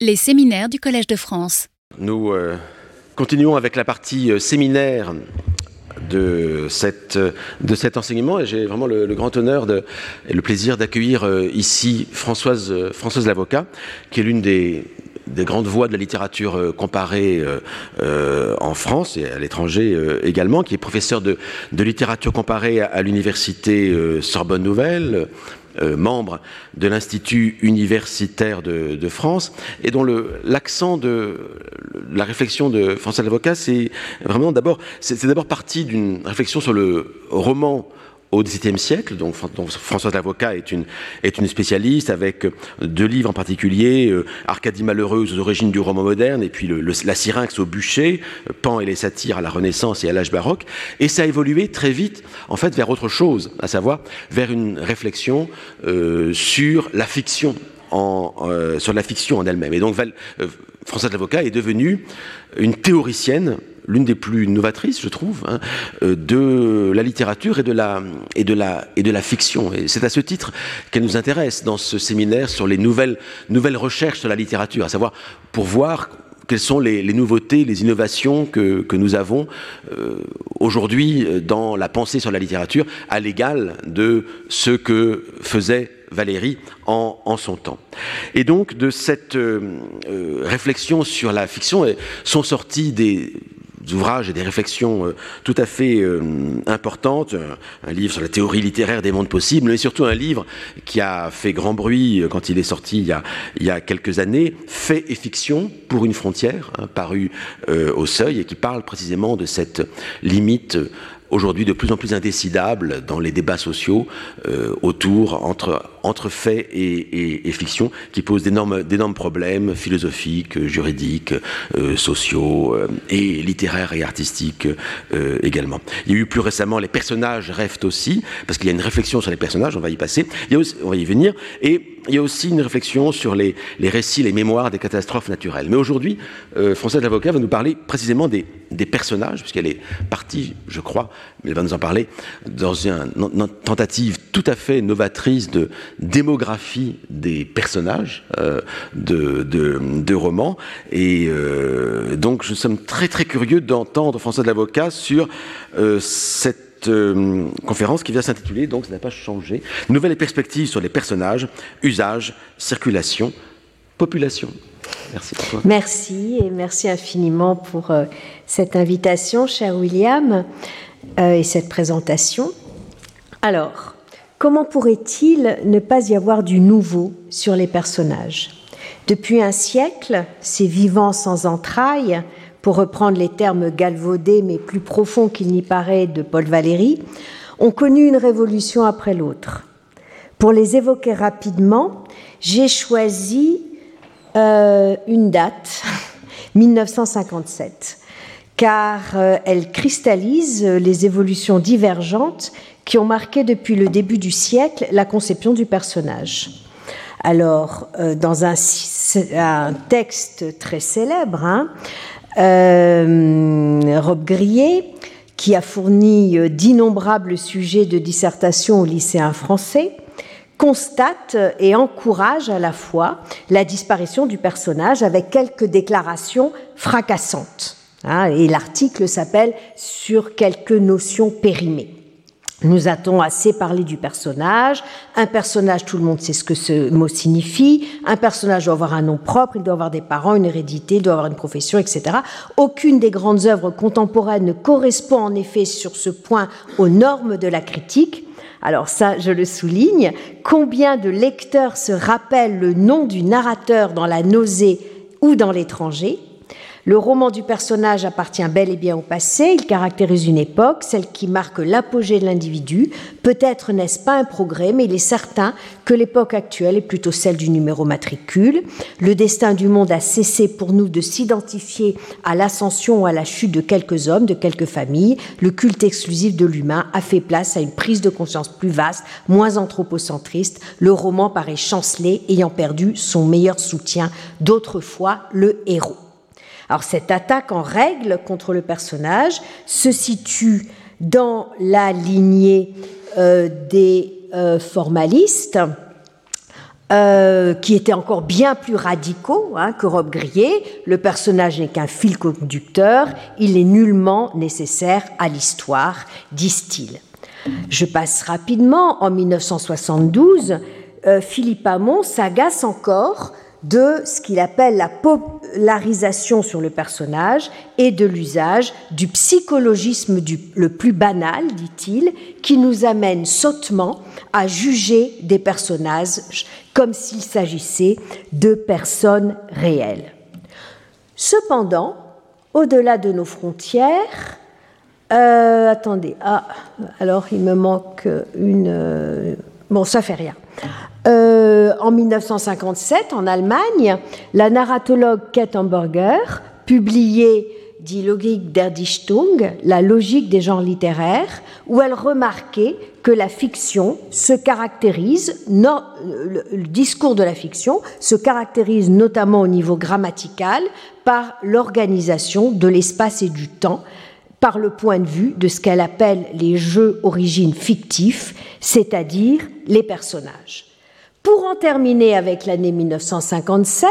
Les séminaires du Collège de France. Nous euh, continuons avec la partie euh, séminaire de, cette, de cet enseignement et j'ai vraiment le, grand honneur et le plaisir d'accueillir euh, ici Françoise, Françoise Lavocat, qui est l'une des, des grandes voix de la littérature comparée en France et à l'étranger également, qui est professeur de, de littérature comparée à l'université Sorbonne Nouvelle, euh, membre de l'Institut universitaire de, de, France, et dont l'accent de la réflexion de François Lavocat, c'est vraiment d'abord, c'est d'abord parti d'une réflexion sur le roman au XVIIe siècle. Françoise Lavocat est une, spécialiste avec deux livres en particulier, euh, Arcadie malheureuse aux origines du roman moderne et puis la Syrinx au bûcher, Pan et les satires à la Renaissance et à l'âge baroque. Et ça a évolué très vite en fait vers autre chose, à savoir vers une réflexion euh, sur la fiction en, euh, sur la fiction en elle-même. Et donc euh, Françoise Lavocat est devenue une théoricienne l'une des plus novatrices, je trouve, hein, de la littérature et de la, et de la, et de la fiction. Et c'est à ce titre qu'elle nous intéresse dans ce séminaire sur les nouvelles, nouvelles recherches sur la littérature, à savoir pour voir quelles sont les, nouveautés, les innovations que, que nous avons euh, aujourd'hui dans la pensée sur la littérature, à l'égal de ce que faisait Valérie en, en, son temps. Et donc de cette euh, euh, réflexion sur la fiction sont sortis des ouvrages et des réflexions euh, tout à fait euh, importantes, un livre sur la théorie littéraire des mondes possibles, mais surtout un livre qui a fait grand bruit euh, quand il est sorti il y a, quelques années, Fait et fiction pour une frontière, hein, paru au seuil et qui parle précisément de cette limite aujourd'hui de plus en plus indécidable dans les débats sociaux euh, autour entre, entre faits et, et, et fiction qui posent d'énormes problèmes philosophiques, juridiques, euh, sociaux euh, et littéraires et artistiques euh, également. Il y a eu plus récemment les personnages rêvent aussi, parce qu'il y a une réflexion sur les personnages, on va y passer, il y a aussi, on va y venir, et il y a aussi une réflexion sur les, les récits, les mémoires des catastrophes naturelles. Mais aujourd'hui, euh, Françoise Lavocat va nous parler précisément des, des personnages, puisqu'elle est partie, je crois, mais elle va nous en parler, dans une, tentative tout à fait novatrice de démographie des personnages euh, de, de, de, romans. Et euh, donc, nous sommes très très curieux d'entendre François de l'Avocat sur euh, euh, conférence qui vient s'intituler, donc ça n'a pas changé, Nouvelles perspectives sur les personnages, usages, circulation, population. Merci. Merci et merci infiniment pour euh, cette invitation, cher William, euh, et cette présentation. Alors, comment pourrait-il ne pas y avoir du nouveau sur les personnages? Depuis un siècle, ces vivants sans entrailles, pour reprendre les termes galvaudés mais plus profonds qu'il n'y paraît de Paul Valéry, ont connu une révolution après l'autre. Pour les évoquer rapidement, j'ai choisi euh, une date, 1957, car euh, elle cristallise les évolutions divergentes qui ont marqué depuis le début du siècle la conception du personnage. Alors, euh, dans un, texte très célèbre, hein, euh, Rob Grillet, qui a fourni euh, d'innombrables sujets de dissertation aux lycéens français, constate et encourage à la fois la disparition du personnage avec quelques déclarations fracassantes. Hein, et l'article s'appelle Sur quelques notions périmées. Nous a-t-on assez parlé du personnage Un personnage, tout le monde sait ce que ce mot signifie. Un personnage doit avoir un nom propre, il doit avoir des parents, une hérédité, il doit avoir une profession, etc. Aucune des grandes œuvres contemporaines ne correspond en effet sur ce point aux normes de la critique. Alors ça, je le souligne. Combien de lecteurs se rappellent le nom du narrateur dans La nausée ou dans L'étranger? Le roman du personnage appartient bel et bien au passé, il caractérise une époque, celle qui marque l'apogée de l'individu. Peut-être n'est-ce pas un progrès, mais il est certain que l'époque actuelle est plutôt celle du numéro matricule. Le destin du monde a cessé pour nous de s'identifier à l'ascension ou à la chute de quelques hommes, de quelques familles. Le culte exclusif de l'humain a fait place à une prise de conscience plus vaste, moins anthropocentriste. Le roman paraît chancelé, ayant perdu son meilleur soutien, d'autrefois le héros. Alors cette attaque en règle contre le personnage se situe dans la lignée euh, des euh, formalistes euh, qui étaient encore bien plus radicaux hein, que Rob Grillet. Le personnage n'est qu'un fil conducteur, il est nullement nécessaire à l'histoire, disent-ils. Je passe rapidement. En 1972, euh, Philippe Hamon s'agace encore de ce qu'il appelle la polarisation sur le personnage et de l'usage du psychologisme le plus banal, dit-il, qui nous amène sottement à juger des personnages comme s'il s'agissait de personnes réelles. Cependant, au-delà de nos frontières, euh, attendez, ah, alors il me manque une. Euh, bon, ça fait rien. Euh, en 1957, en Allemagne, la narratologue Kate publiait Die Logik der Dichtung, la logique des genres littéraires, où elle remarquait que la fiction se caractérise, le discours de la fiction se caractérise notamment au niveau grammatical par l'organisation de l'espace et du temps, par le point de vue de ce qu'elle appelle les jeux origines fictifs, c'est-à-dire les personnages. Pour en terminer avec l'année 1957,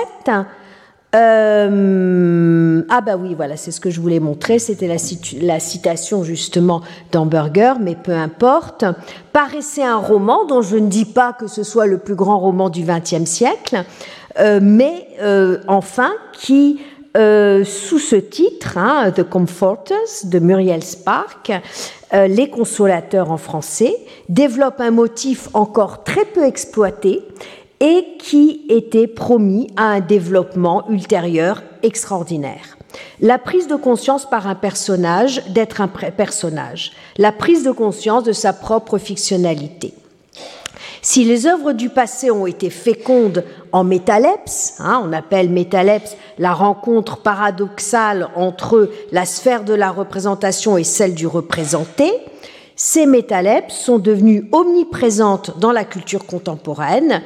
euh, ah bah oui, voilà, c'est ce que je voulais montrer, c'était la, citation justement d'Hamburger, mais peu importe. Paraissait un roman dont je ne dis pas que ce soit le plus grand roman du XXe siècle, euh, mais euh, enfin qui sous ce titre, hein, The Comforters de Muriel Spark, euh, Les Consolateurs en français, développe un motif encore très peu exploité et qui était promis à un développement ultérieur extraordinaire. La prise de conscience par un personnage d'être un personnage, la prise de conscience de sa propre fictionnalité. Si les œuvres du passé ont été fécondes en métalepse, hein, on appelle métalepse la rencontre paradoxale entre la sphère de la représentation et celle du représenté, ces métalepses sont devenues omniprésentes dans la culture contemporaine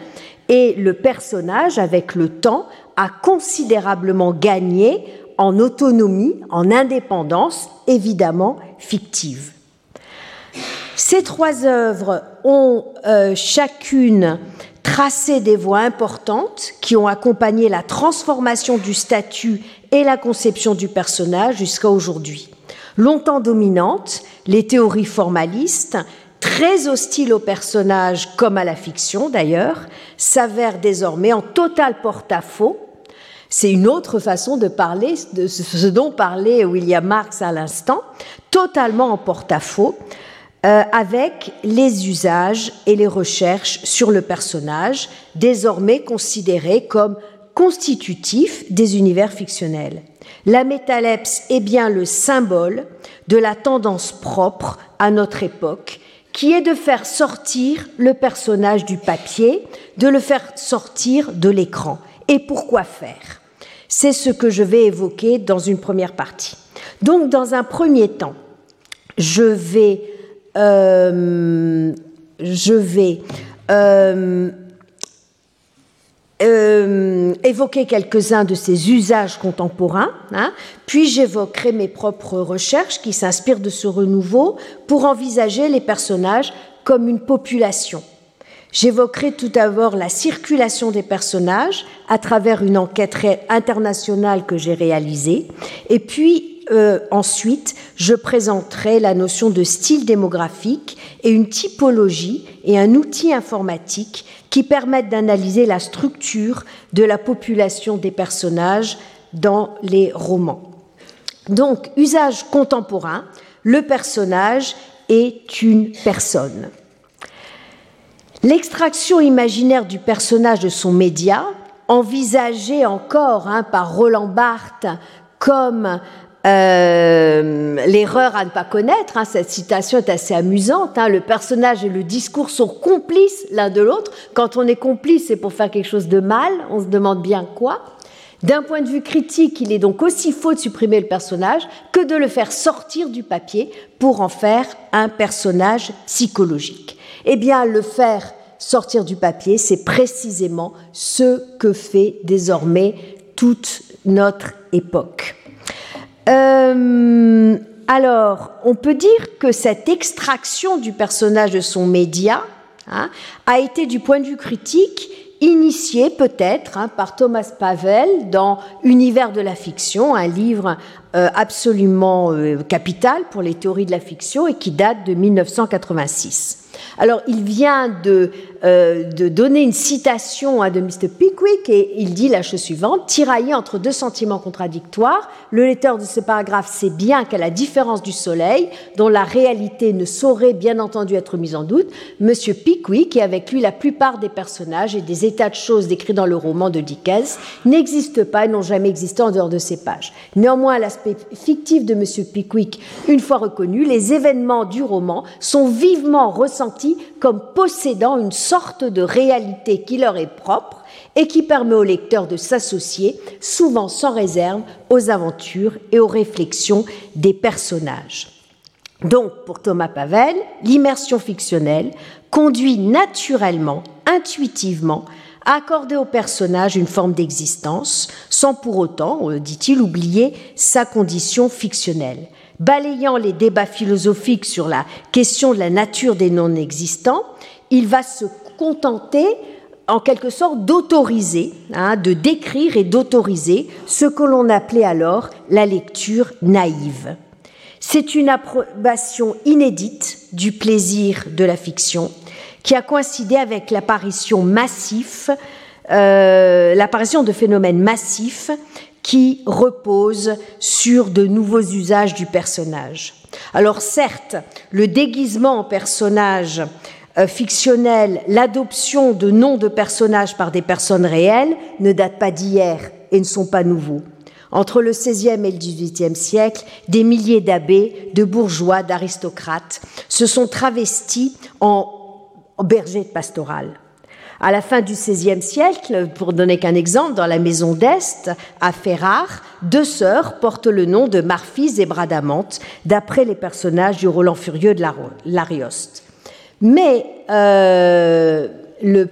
et le personnage, avec le temps, a considérablement gagné en autonomie, en indépendance, évidemment fictive. Ces trois œuvres ont euh, chacune tracé des voies importantes qui ont accompagné la transformation du statut et la conception du personnage jusqu'à aujourd'hui. Longtemps dominantes, les théories formalistes, très hostiles au personnage comme à la fiction d'ailleurs, s'avèrent désormais en total porte-à-faux. C'est une autre façon de parler de ce dont parlait William Marx à l'instant, totalement en porte-à-faux, euh, avec les usages et les recherches sur le personnage, désormais considérés comme constitutifs des univers fictionnels. La métalepse est bien le symbole de la tendance propre à notre époque, qui est de faire sortir le personnage du papier, de le faire sortir de l'écran. Et pourquoi faire? C'est ce que je vais évoquer dans une première partie. Donc, dans un premier temps, je vais euh, je vais euh, euh, évoquer quelques-uns de ces usages contemporains, hein, puis j'évoquerai mes propres recherches qui s'inspirent de ce renouveau pour envisager les personnages comme une population. J'évoquerai tout d'abord la circulation des personnages à travers une enquête internationale que j'ai réalisée, et puis euh, ensuite, je présenterai la notion de style démographique et une typologie et un outil informatique qui permettent d'analyser la structure de la population des personnages dans les romans. Donc, usage contemporain, le personnage est une personne. L'extraction imaginaire du personnage de son média, envisagée encore hein, par Roland Barthes comme euh, l'erreur à ne pas connaître, hein, cette citation est assez amusante, hein, le personnage et le discours sont complices l'un de l'autre. Quand on est complice, c'est pour faire quelque chose de mal, on se demande bien quoi. D'un point de vue critique, il est donc aussi faux de supprimer le personnage que de le faire sortir du papier pour en faire un personnage psychologique. Eh bien, le faire sortir du papier, c'est précisément ce que fait désormais toute notre époque. Euh, alors, on peut dire que cette extraction du personnage de son média hein, a été, du point de vue critique, initié peut-être hein, par Thomas Pavel dans Univers de la fiction, un livre euh, absolument euh, capital pour les théories de la fiction et qui date de 1986. Alors, il vient de, euh, de donner une citation à de Mr. Pickwick et il dit la chose suivante Tiraillé entre deux sentiments contradictoires, le lecteur de ce paragraphe sait bien qu'à la différence du soleil, dont la réalité ne saurait bien entendu être mise en doute, M. Pickwick et avec lui la plupart des personnages et des états de choses décrits dans le roman de Dickens n'existent pas et n'ont jamais existé en dehors de ces pages. Néanmoins, l'aspect fictif de M. Pickwick, une fois reconnu, les événements du roman sont vivement ressentis comme possédant une sorte de réalité qui leur est propre et qui permet au lecteur de s'associer, souvent sans réserve, aux aventures et aux réflexions des personnages. Donc, pour Thomas Pavel, l'immersion fictionnelle conduit naturellement, intuitivement, à accorder au personnage une forme d'existence, sans pour autant, euh, dit-il, oublier sa condition fictionnelle balayant les débats philosophiques sur la question de la nature des non-existants, il va se contenter en quelque sorte d'autoriser, hein, de décrire et d'autoriser ce que l'on appelait alors la lecture naïve. C'est une approbation inédite du plaisir de la fiction qui a coïncidé avec l'apparition massif, euh, l'apparition de phénomènes massifs qui repose sur de nouveaux usages du personnage. Alors certes, le déguisement en personnage euh, fictionnel, l'adoption de noms de personnages par des personnes réelles ne datent pas d'hier et ne sont pas nouveaux. Entre le XVIe et le XVIIIe siècle, des milliers d'abbés, de bourgeois, d'aristocrates se sont travestis en bergers de pastoral. À la fin du XVIe siècle, pour donner qu'un exemple, dans la maison d'Est, à Ferrare, deux sœurs portent le nom de Marfise et Bradamante, d'après les personnages du Roland Furieux de l'Arioste. Mais euh, le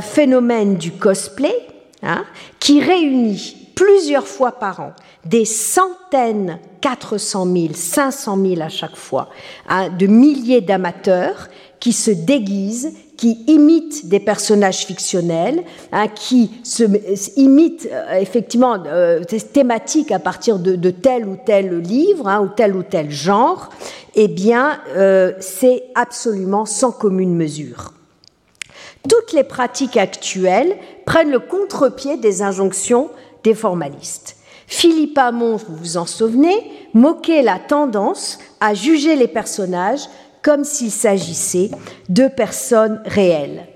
phénomène du cosplay, hein, qui réunit plusieurs fois par an des centaines, 400 000, 500 000 à chaque fois, hein, de milliers d'amateurs qui se déguisent qui imitent des personnages fictionnels, hein, qui se, imitent euh, effectivement euh, des thématiques à partir de, tel ou tel livre hein, ou tel ou tel genre, eh bien, euh, c'est absolument sans commune mesure. Toutes les pratiques actuelles prennent le contre-pied des injonctions des formalistes. Philippe Hamon, vous vous en souvenez, moquait la tendance à juger les personnages comme s'il s'agissait de personnes réelles.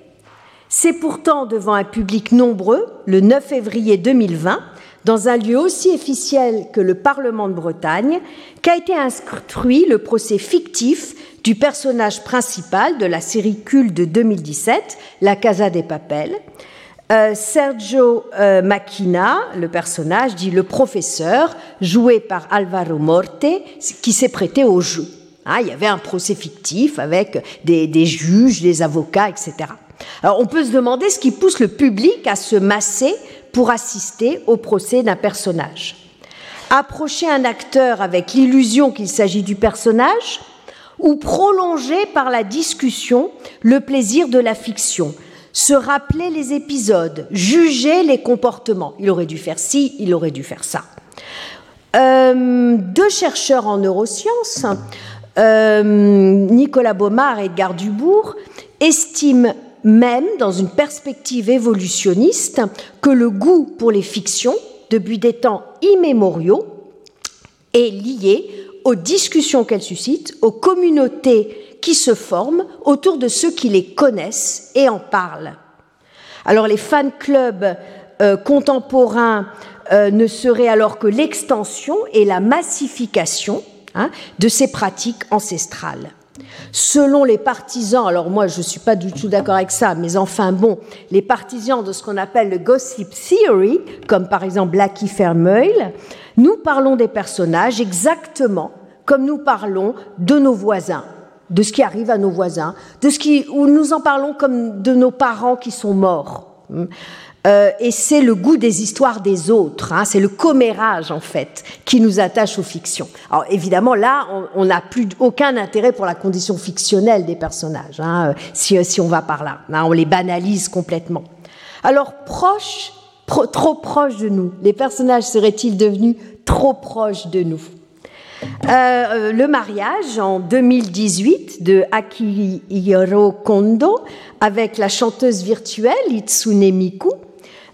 C'est pourtant devant un public nombreux, le 9 février 2020, dans un lieu aussi officiel que le Parlement de Bretagne, qu'a été instruit le procès fictif du personnage principal de la série culte de 2017, La Casa des Papels. Euh, Sergio euh, le personnage, dit le professeur, joué par Alvaro Morte, qui s'est prêté au jeu. Hein, il y avait un procès fictif avec des, juges, des avocats, etc. Alors on peut se demander ce qui pousse le public à se masser pour assister au procès d'un personnage. Approcher un acteur avec l'illusion qu'il s'agit du personnage ou prolonger par la discussion le plaisir de la fiction, se rappeler les épisodes, juger les comportements. Il aurait dû faire ci, il aurait dû faire ça. Euh, deux chercheurs en neurosciences euh, Nicolas Baumard et Edgar Dubourg estiment même, dans une perspective évolutionniste, que le goût pour les fictions, depuis des temps immémoriaux, est lié aux discussions qu'elles suscitent, aux communautés qui se forment autour de ceux qui les connaissent et en parlent. Alors les fan clubs euh, contemporains euh, ne seraient alors que l'extension et la massification Hein, de ces pratiques ancestrales. Selon les partisans, alors moi je ne suis pas du tout d'accord avec ça, mais enfin bon, les partisans de ce qu'on appelle le gossip theory, comme par exemple Blackie Fermeuil, nous parlons des personnages exactement comme nous parlons de nos voisins, de ce qui arrive à nos voisins, de ce qui, ou nous en parlons comme de nos parents qui sont morts. Euh, et c'est le goût des histoires des autres, hein, c'est le commérage en fait qui nous attache aux fictions. Alors évidemment là, on n'a plus aucun intérêt pour la condition fictionnelle des personnages, hein, euh, si, si, on va par là, hein, on les banalise complètement. Alors proches, trop proches de nous, les personnages seraient-ils devenus trop proches de nous? Euh, le mariage en 2018 de Akihiro Kondo avec la chanteuse virtuelle Itsune Miku,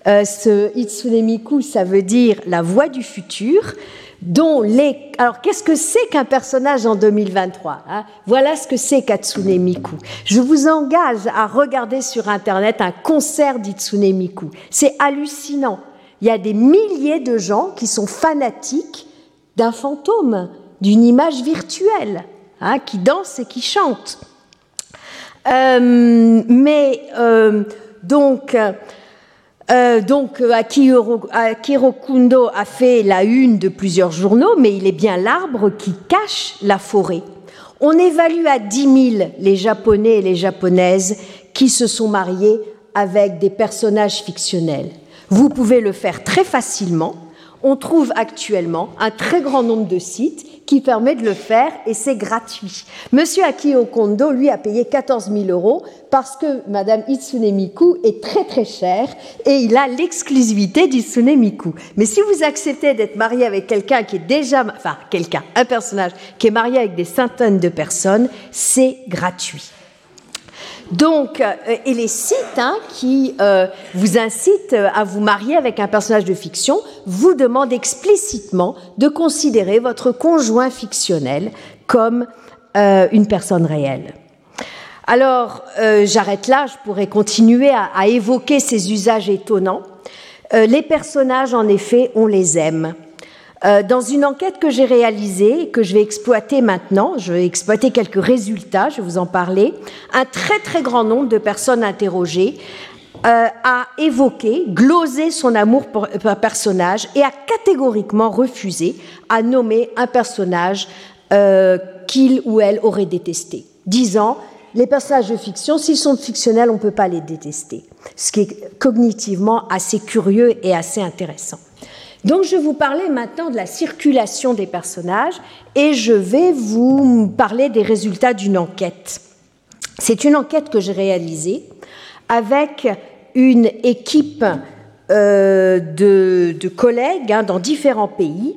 euh, ce Itsune Miku, ça veut dire la voix du futur, dont les... Alors, qu'est-ce que c'est qu'un personnage en 2023 hein? Voilà ce que c'est qu'Atsune Miku. Je vous engage à regarder sur Internet un concert d'Itsune Miku. C'est hallucinant. Il y a des milliers de gens qui sont fanatiques d'un fantôme, d'une image virtuelle, hein, qui danse et qui chante. Euh, mais euh, donc, euh, donc euh, Akiro, Kundo a fait la une de plusieurs journaux, mais il est bien l'arbre qui cache la forêt. On évalue à 10 000 les Japonais et les Japonaises qui se sont mariés avec des personnages fictionnels. Vous pouvez le faire très facilement. On trouve actuellement un très grand nombre de sites qui permet de le faire et c'est gratuit. Monsieur Akio Kondo, lui, a payé 14 000 euros parce que Madame Itsune Miku est très très chère et il a l'exclusivité d'Itsune Miku. Mais si vous acceptez d'être marié avec quelqu'un qui est déjà, enfin quelqu'un, un personnage qui est marié avec des centaines de personnes, c'est gratuit. Donc, euh, et les sites hein, qui euh, vous incitent à vous marier avec un personnage de fiction vous demandent explicitement de considérer votre conjoint fictionnel comme euh, une personne réelle. Alors, j'arrête là, je pourrais continuer à évoquer ces usages étonnants. les personnages, en effet, on les aime. Euh, dans une enquête que j'ai réalisée, que je vais exploiter maintenant, je vais exploiter quelques résultats, je vais vous en parler, un très très grand nombre de personnes interrogées euh, a évoqué, glosé son amour pour un personnage et a catégoriquement refusé à nommer un personnage euh, qu'il ou elle aurait détesté, disant les personnages de fiction, s'ils sont fictionnels, on ne peut pas les détester, ce qui est cognitivement assez curieux et assez intéressant. Donc je vous parler maintenant de la circulation des personnages et je vais vous parler des résultats d'une enquête. C'est une enquête que j'ai réalisée avec une équipe euh, de, collègues hein, dans différents pays.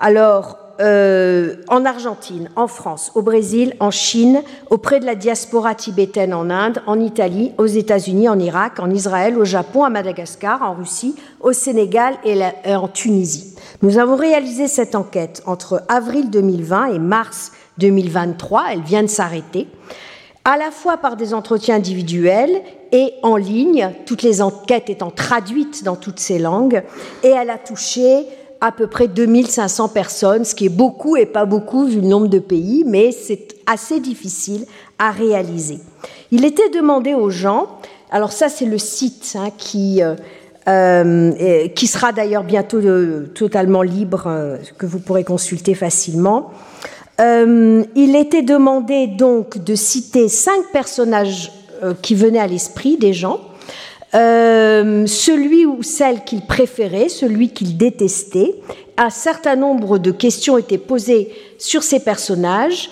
Alors, euh, en Argentine, en France, au Brésil, en Chine, auprès de la diaspora tibétaine en Inde, en Italie, aux États-Unis, en Irak, en Israël, au Japon, à Madagascar, en Russie, au Sénégal et en Tunisie. Nous avons réalisé cette enquête entre avril 2020 et mars 2023. Elle vient de s'arrêter à la fois par des entretiens individuels et en ligne, toutes les enquêtes étant traduites dans toutes ces langues, et elle a touché à peu près 2500 personnes, ce qui est beaucoup et pas beaucoup vu le nombre de pays, mais c'est assez difficile à réaliser. Il était demandé aux gens, alors ça c'est le site hein, qui, euh, euh, qui sera d'ailleurs bientôt euh, totalement libre, que vous pourrez consulter facilement. il était demandé donc de citer cinq personnages qui venaient à l'esprit des gens euh, celui ou celle qu'il préférait, celui qu'il détestait. Un certain nombre de questions étaient posées sur ces personnages,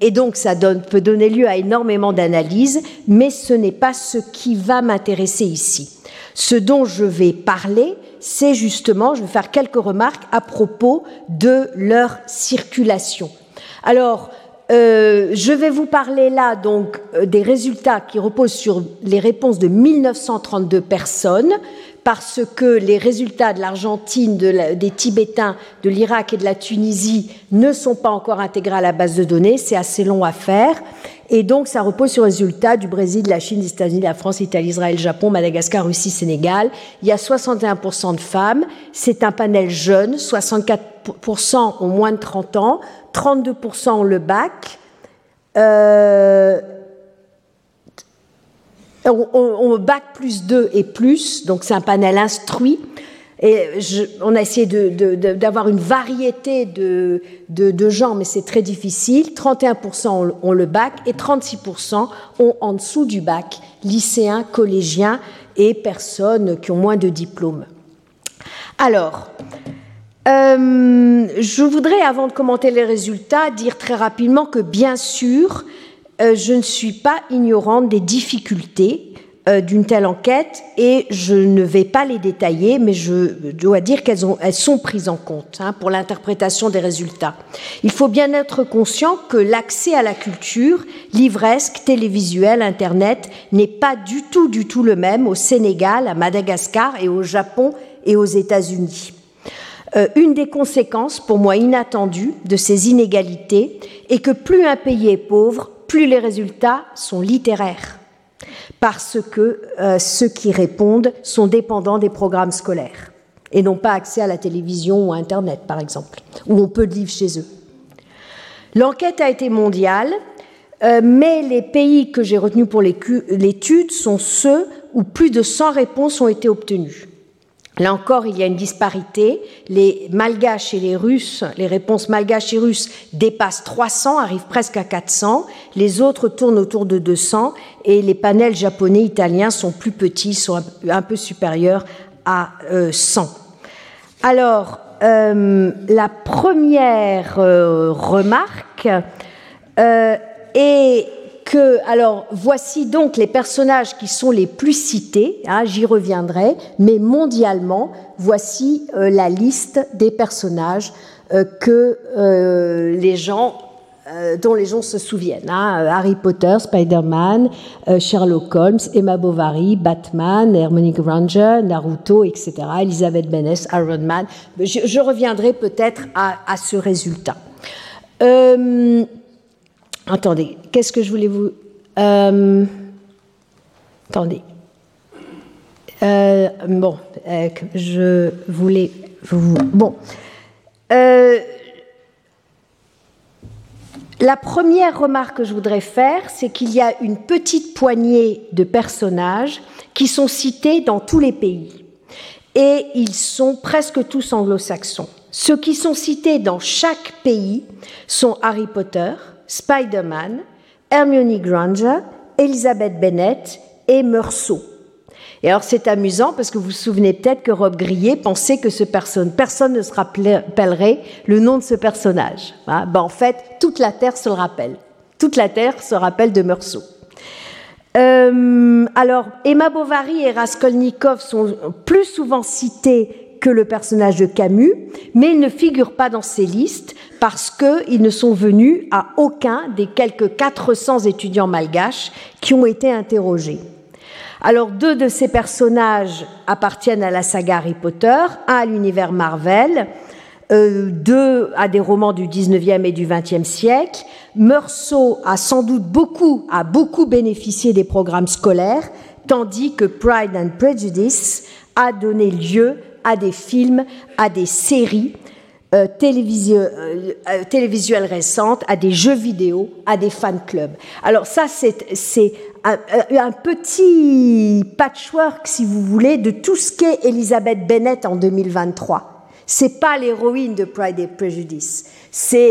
et donc ça peut donner lieu à énormément d'analyses, mais ce n'est pas ce qui va m'intéresser ici. Ce dont je vais parler, c'est justement, je vais faire quelques remarques à propos de leur circulation. Alors, euh, je vais vous parler là donc euh, des résultats qui reposent sur les réponses de 1932 personnes, parce que les résultats de l'Argentine, des Tibétains, de l'Irak et de la Tunisie ne sont pas encore intégrés à la base de données, c'est assez long à faire. Et donc, ça repose sur les résultats du Brésil, de la Chine, des États-Unis, de la France, l'Italie, Israël, Japon, Madagascar, Russie, Sénégal. Il y a 61% de femmes. C'est un panel jeune. 64% ont moins de 30 ans. 32% ont le bac. Euh, on, bac plus 2 et plus, donc c'est un panel instruit. Et on a essayé d'avoir une variété de, gens, mais c'est très difficile. 31% ont, le bac et 36% ont en dessous du bac, lycéens, collégiens et personnes qui ont moins de diplômes. Alors, euh, je voudrais, avant de commenter les résultats, dire très rapidement que bien sûr, euh, je ne suis pas ignorante des difficultés euh, d'une telle enquête et je ne vais pas les détailler, mais je dois dire qu'elles elles sont prises en compte hein, pour l'interprétation des résultats. Il faut bien être conscient que l'accès à la culture, livresque, télévisuelle, Internet, n'est pas du tout, du tout le même au Sénégal, à Madagascar et au Japon et aux États-Unis. Euh, une des conséquences, pour moi inattendues, de ces inégalités est que plus un pays est pauvre, plus les résultats sont littéraires parce que euh, ceux qui répondent sont dépendants des programmes scolaires et n'ont pas accès à la télévision ou à Internet, par exemple, ou ont peu de livres chez eux. L'enquête a été mondiale, euh, mais les pays que j'ai retenus pour l'étude sont ceux où plus de 100 réponses ont été obtenues. Là encore, il y a une disparité. Les malgaches et les russes, les réponses malgaches et russes dépassent 300, arrivent presque à 400. Les autres tournent autour de 200 et les panels japonais, italiens sont plus petits, sont un peu supérieurs à 100. Euh, Alors, euh, la première euh, remarque est alors voici donc les personnages qui sont les plus cités, hein, j'y reviendrai, mais mondialement, voici euh, la liste des personnages euh, que euh, les gens dont les gens se souviennent. Hein. Harry Potter, Spider-Man, Sherlock Holmes, Emma Bovary, Batman, Hermione Granger, Naruto, etc., Elizabeth Bennet, Iron Man. Je, reviendrai peut-être à, à, ce résultat. Attendez, qu'est-ce que je voulais vous... Euh, attendez. Euh, bon, euh, je voulais vous... Bon. la première remarque que je voudrais faire, c'est qu'il y a une petite poignée de personnages qui sont cités dans tous les pays. Et ils sont presque tous anglo-saxons. Ceux qui sont cités dans chaque pays sont Harry Potter, Spider-Man, Hermione Granger, Elizabeth Bennet et Meursault. Et alors c'est amusant parce que vous vous souvenez peut-être que Rob Grillet pensait que ce personne, personne ne se rappellerait le nom de ce personnage. Hein? Ben, en fait, toute la Terre se le rappelle. Toute la Terre se rappelle de Meursault. Euh, alors, Emma Bovary et Raskolnikov sont plus souvent cités que le personnage de Camus, mais ils ne figurent pas dans ces listes parce qu'ils ne sont venus à aucun des quelques 400 étudiants malgaches qui ont été interrogés. Alors deux de ces personnages appartiennent à la saga Harry Potter, un à l'univers Marvel, euh, deux à des romans du 19e et du 20e siècle. Meursault a sans doute beaucoup, a beaucoup bénéficié des programmes scolaires, tandis que Pride and Prejudice a donné lieu à des films, à des séries euh, euh, euh, télévisuelles récentes, à des jeux vidéo, à des fan clubs. Alors ça, c'est un, petit patchwork, si vous voulez, de tout ce qu'est Elisabeth Bennett en 2023. C'est pas l'héroïne de Pride and Prejudice.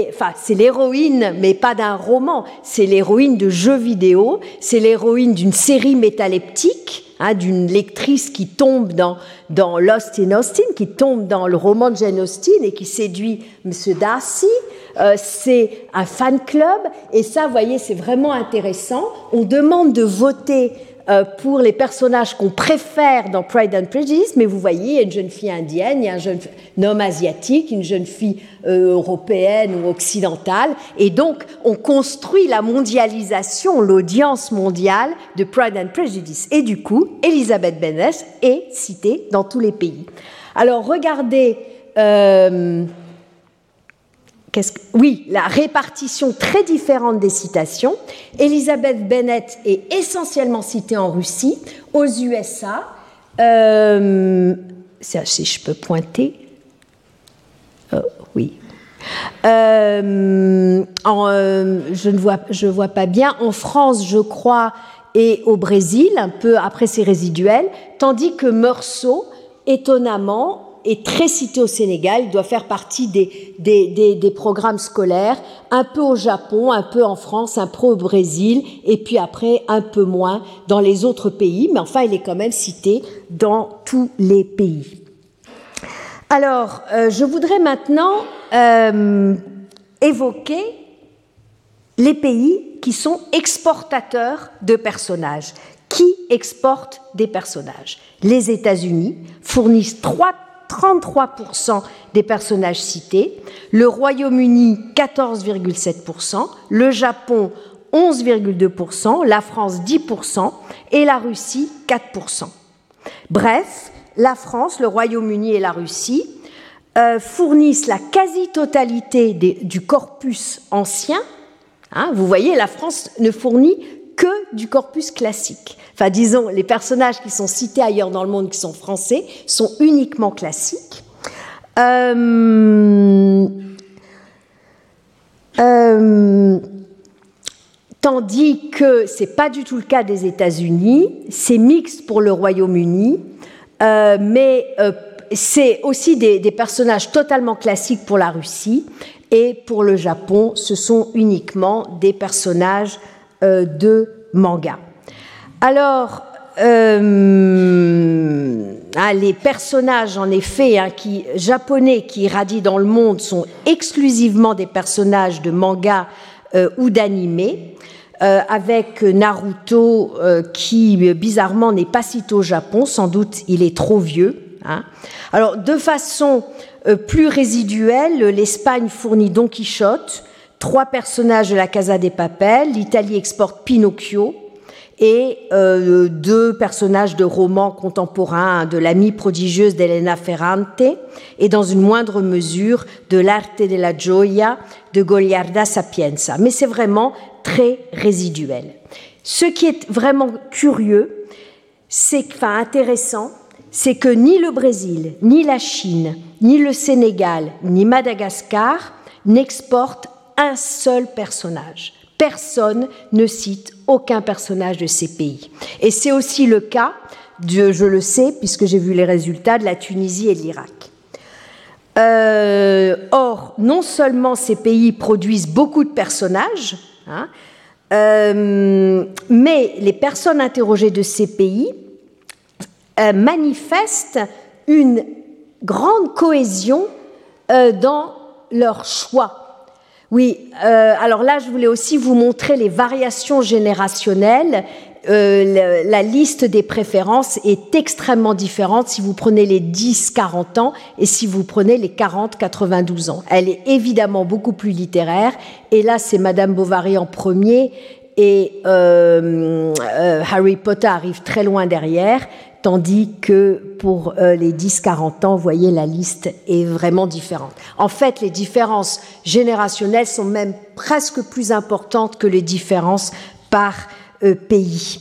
Enfin, c'est l'héroïne, mais pas d'un roman. C'est l'héroïne de jeux vidéo. C'est l'héroïne d'une série métaleptique Hein, d'une lectrice qui tombe dans, dans Lost in Austin, qui tombe dans le roman de Jane Austen et qui séduit M. Darcy. Euh, c'est un fan club et ça, vous voyez, c'est vraiment intéressant. On demande de voter pour les personnages qu'on préfère dans Pride and Prejudice, mais vous voyez, il y a une jeune fille indienne, il y a un jeune homme asiatique, une jeune fille euh, européenne ou occidentale, et donc on construit la mondialisation, l'audience mondiale de Pride and Prejudice. Et du coup, Elisabeth Bennet est citée dans tous les pays. Alors regardez. Euh, oui, la répartition très différente des citations. Elisabeth Bennett est essentiellement citée en Russie, aux USA. Euh, si je peux pointer. Oh, oui. Euh, euh, je ne vois, pas bien. En France, je crois, et au Brésil, un peu après ces résiduels, tandis que Meursault, étonnamment, est très cité au Sénégal, il doit faire partie des, des, des, programmes scolaires, un peu au Japon, un peu en France, un peu au Brésil, et puis après un peu moins dans les autres pays, mais enfin il est quand même cité dans tous les pays. Alors, euh, je voudrais maintenant euh, évoquer les pays qui sont exportateurs de personnages. Qui exportent des personnages? Les États-Unis fournissent 3 33% des personnages cités, le Royaume-Uni 14,7%, le Japon 11,2%, la France 10% et la Russie 4%. Bref, la France, le Royaume-Uni et la Russie euh, fournissent la quasi-totalité du corpus ancien. Hein, vous voyez, la France ne fournit que du corpus classique. Enfin, disons, les personnages qui sont cités ailleurs dans le monde, qui sont français, sont uniquement classiques. Euh, euh, tandis que ce n'est pas du tout le cas des États-Unis, c'est mixte pour le Royaume-Uni, euh, mais c'est aussi des, des, personnages totalement classiques pour la Russie, et pour le Japon, ce sont uniquement des personnages de manga. Alors, euh, ah, les personnages, en effet, hein, qui, japonais qui irradient dans le monde sont exclusivement des personnages de manga euh, ou d'animé, euh, avec Naruto qui, bizarrement, n'est pas cité au Japon. Sans doute, il est trop vieux. Hein. Alors, de façon plus résiduelle, l'Espagne fournit Don Quichotte, trois personnages de la Casa des Papel, l'Italie exporte Pinocchio, et euh, deux personnages de romans contemporains de l'amie prodigieuse d'Elena Ferrante et dans une moindre mesure de l'arte de la gioia de Goliarda Sapienza. Mais c'est vraiment très résiduel. Ce qui est vraiment curieux, c'est enfin intéressant, c'est que ni le Brésil, ni la Chine, ni le Sénégal, ni Madagascar n'exportent un seul personnage. Personne ne cite aucun personnage de ces pays. Et c'est aussi le cas, je le sais, puisque j'ai vu les résultats de la Tunisie et de l'Irak. Euh, or, non seulement ces pays produisent beaucoup de personnages, hein, euh, mais les personnes interrogées de ces pays euh, manifestent une grande cohésion dans leur choix oui, euh, alors là, je voulais aussi vous montrer les variations générationnelles. Euh, la, liste des préférences est extrêmement différente si vous prenez les 10-40 ans et si vous prenez les 40-92 ans. Elle est évidemment beaucoup plus littéraire. Et là, c'est Madame Bovary en premier et euh, Harry Potter arrive très loin derrière tandis que pour euh, les 10-40 ans, vous voyez, la liste est vraiment différente. En fait, les différences générationnelles sont même presque plus importantes que les différences par euh, pays.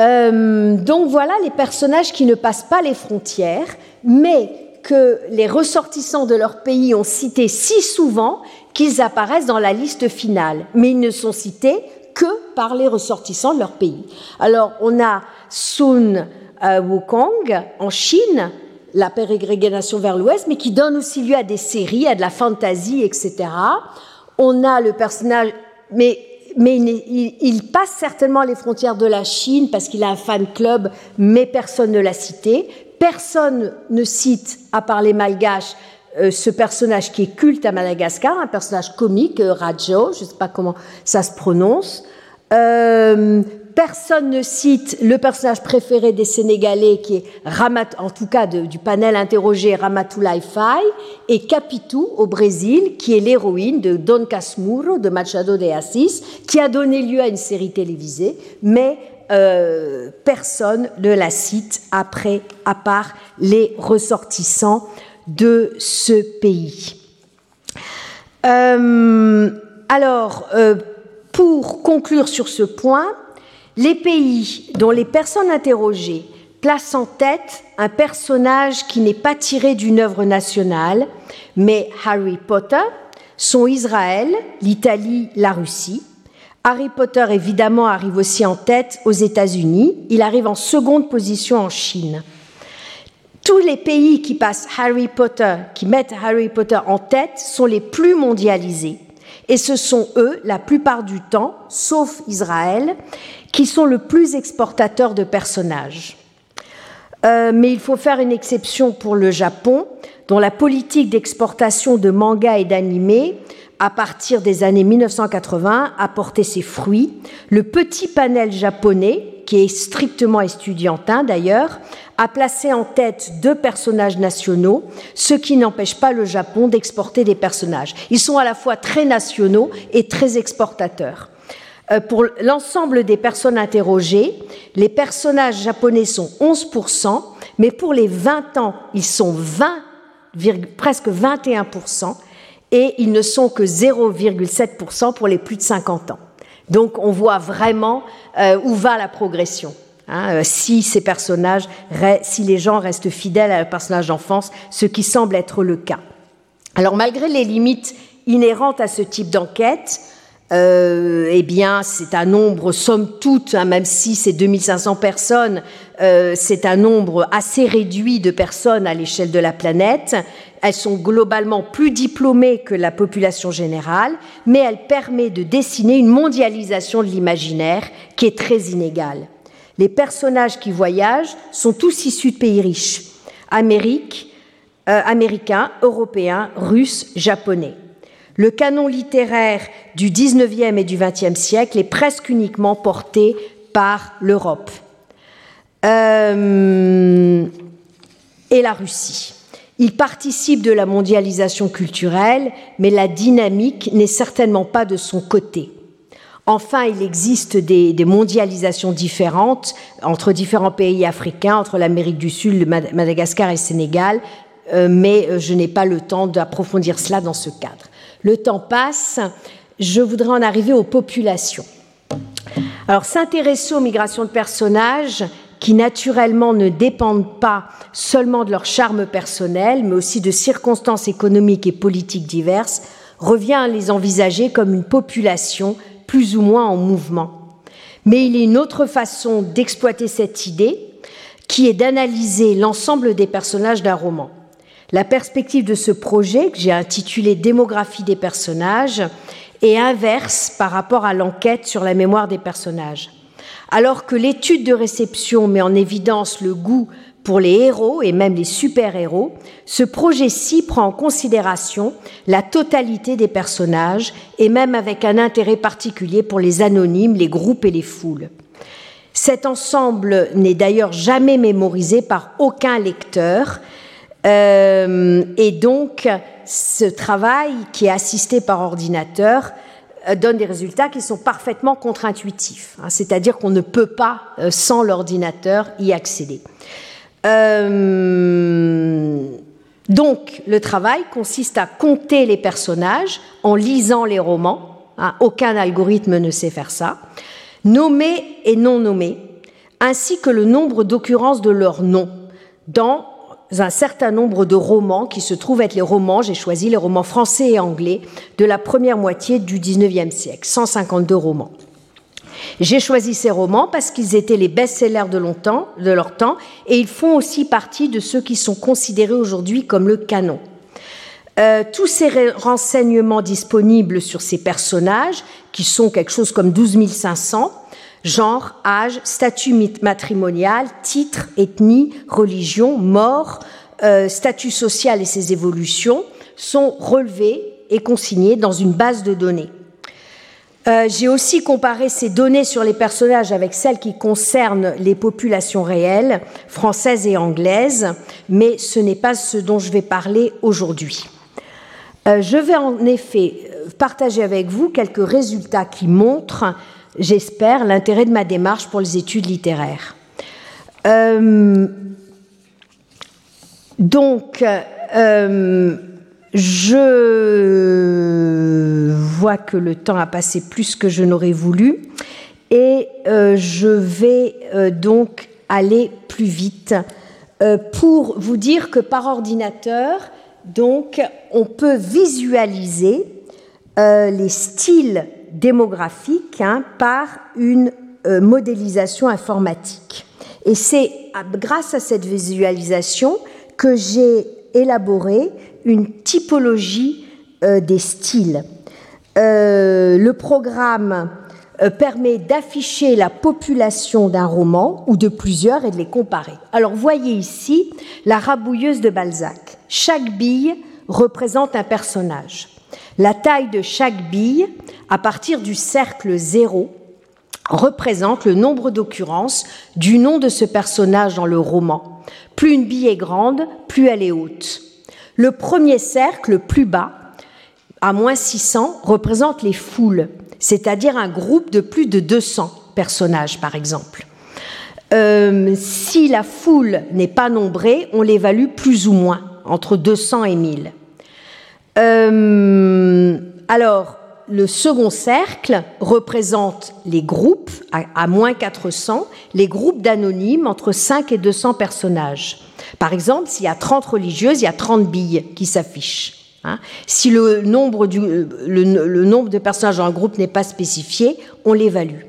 Euh, donc voilà les personnages qui ne passent pas les frontières, mais que les ressortissants de leur pays ont cité si souvent qu'ils apparaissent dans la liste finale, mais ils ne sont cités que par les ressortissants de leur pays. Alors on a Sun euh, Wukong en Chine, la pérégrination vers l'ouest, mais qui donne aussi lieu à des séries, à de la fantasy, etc. On a le personnage, mais, mais il, passe certainement les frontières de la Chine parce qu'il a un fan club, mais personne ne l'a cité. Personne ne cite, à part les euh, ce personnage qui est culte à Madagascar, un personnage comique, euh, Rajo, je ne sais pas comment ça se prononce. Euh, personne ne cite le personnage préféré des Sénégalais, qui est Ramat, en tout cas du panel interrogé, Ramatoulaye Faye, et Capitu au Brésil, qui est l'héroïne de Don Casmurro de Machado de Assis, qui a donné lieu à une série télévisée, mais euh, personne ne la cite après, à part les ressortissants de ce pays. Euh, alors, euh, pour conclure sur ce point, les pays dont les personnes interrogées placent en tête un personnage qui n'est pas tiré d'une œuvre nationale, mais Harry Potter, sont Israël, l'Italie, la Russie. Harry Potter, évidemment, arrive aussi en tête aux États-Unis. Il arrive en seconde position en Chine. Tous les pays qui passent Harry Potter, qui mettent Harry Potter en tête, sont les plus mondialisés. Et ce sont eux, la plupart du temps, sauf Israël, qui sont le plus exportateurs de personnages. Euh, mais il faut faire une exception pour le Japon, dont la politique d'exportation de mangas et d'animés, à partir des années 1980, a porté ses fruits. Le petit panel japonais, qui est strictement estudiantin d'ailleurs, a placé en tête deux personnages nationaux, ce qui n'empêche pas le Japon d'exporter des personnages. Ils sont à la fois très nationaux et très exportateurs. Euh, pour l'ensemble des personnes interrogées, les personnages japonais sont 11%, mais pour les 20 ans, ils sont 20, presque 21%, et ils ne sont que 0,7% pour les plus de 50 ans. Donc on voit vraiment euh, où va la progression. Hein, euh, si ces personnages, si les gens restent fidèles à un personnage d'enfance, ce qui semble être le cas. Alors malgré les limites inhérentes à ce type d'enquête, euh, eh bien, c'est un nombre, somme toute, hein, même si c'est 2500 personnes, c'est un nombre assez réduit de personnes à l'échelle de la planète. Elles sont globalement plus diplômées que la population générale, mais elle permet de dessiner une mondialisation de l'imaginaire qui est très inégale. Les personnages qui voyagent sont tous issus de pays riches, Amérique, euh, américains, européens, russes, japonais. Le canon littéraire du XIXe et du XXe siècle est presque uniquement porté par l'Europe euh, et la Russie. Il participe de la mondialisation culturelle, mais la dynamique n'est certainement pas de son côté. Enfin, il existe des, mondialisations différentes entre différents pays africains, entre l'Amérique du Sud, Madagascar et Sénégal, euh, mais euh, je n'ai pas le temps d'approfondir cela dans ce cadre. Le temps passe, je voudrais en arriver aux populations. Alors, s'intéresser aux migrations de personnages qui naturellement ne dépendent pas seulement de leur charme personnel, mais aussi de circonstances économiques et politiques diverses, revient à les envisager comme une population plus ou moins en mouvement. Mais il y a une autre façon d'exploiter cette idée, qui est d'analyser l'ensemble des personnages d'un roman. La perspective de ce projet, que j'ai intitulé Démographie des personnages, est inverse par rapport à l'enquête sur la mémoire des personnages. Alors que l'étude de réception met en évidence le goût pour les héros et même les super-héros, ce projet-ci prend en considération la totalité des personnages et même avec un intérêt particulier pour les anonymes, les groupes et les foules. Cet ensemble n'est d'ailleurs jamais mémorisé par aucun lecteur euh, et donc ce travail qui est assisté par ordinateur donne des résultats qui sont parfaitement contre-intuitifs, hein, c'est-à-dire qu'on ne peut pas, euh, sans l'ordinateur, y accéder. Euh, donc, le travail consiste à compter les personnages en lisant les romans. Hein, aucun algorithme ne sait faire ça. Nommer et non nommer, ainsi que le nombre d'occurrences de leurs noms dans un certain nombre de romans qui se trouvent être les romans, j'ai choisi les romans français et anglais, de la première moitié du XIXe siècle, 152 romans. J'ai choisi ces romans parce qu'ils étaient les best-sellers de, de leur temps et ils font aussi partie de ceux qui sont considérés aujourd'hui comme le canon. Euh, tous ces renseignements disponibles sur ces personnages, qui sont quelque chose comme 12 500, genre, âge, statut matrimonial, titre, ethnie, religion, mort, euh, statut social et ses évolutions, sont relevés et consignés dans une base de données. Euh, j'ai aussi comparé ces données sur les personnages avec celles qui concernent les populations réelles, françaises et anglaises, mais ce n'est pas ce dont je vais parler aujourd'hui. Euh, je vais en effet partager avec vous quelques résultats qui montrent, j'espère, l'intérêt de ma démarche pour les études littéraires. Euh, donc, je vois que le temps a passé plus que je n'aurais voulu et euh, je vais euh, donc aller plus vite euh, pour vous dire que par ordinateur, donc, on peut visualiser les styles démographiques hein, par une modélisation informatique. Et c'est grâce à cette visualisation que j'ai élaboré une typologie euh, des styles. Euh, le programme euh, permet d'afficher la population d'un roman ou de plusieurs et de les comparer. Alors voyez ici la rabouilleuse de Balzac. Chaque bille représente un personnage. La taille de chaque bille, à partir du cercle zéro, représente le nombre d'occurrences du nom de ce personnage dans le roman. Plus une bille est grande, plus elle est haute. Le premier cercle, plus bas, à moins 600, représente les foules, c'est-à-dire un groupe de plus de 200 personnages, par exemple. Euh, si la foule n'est pas nombrée, on l'évalue plus ou moins, entre 200 et 1000. Euh, alors, le second cercle représente les groupes, à, moins 400, les groupes d'anonymes entre 5 et 200 personnages. Par exemple, s'il y a 30 religieuses, il y a 30 billes qui s'affichent. Hein. si le nombre, le nombre de personnages dans un groupe n'est pas spécifié, on l'évalue.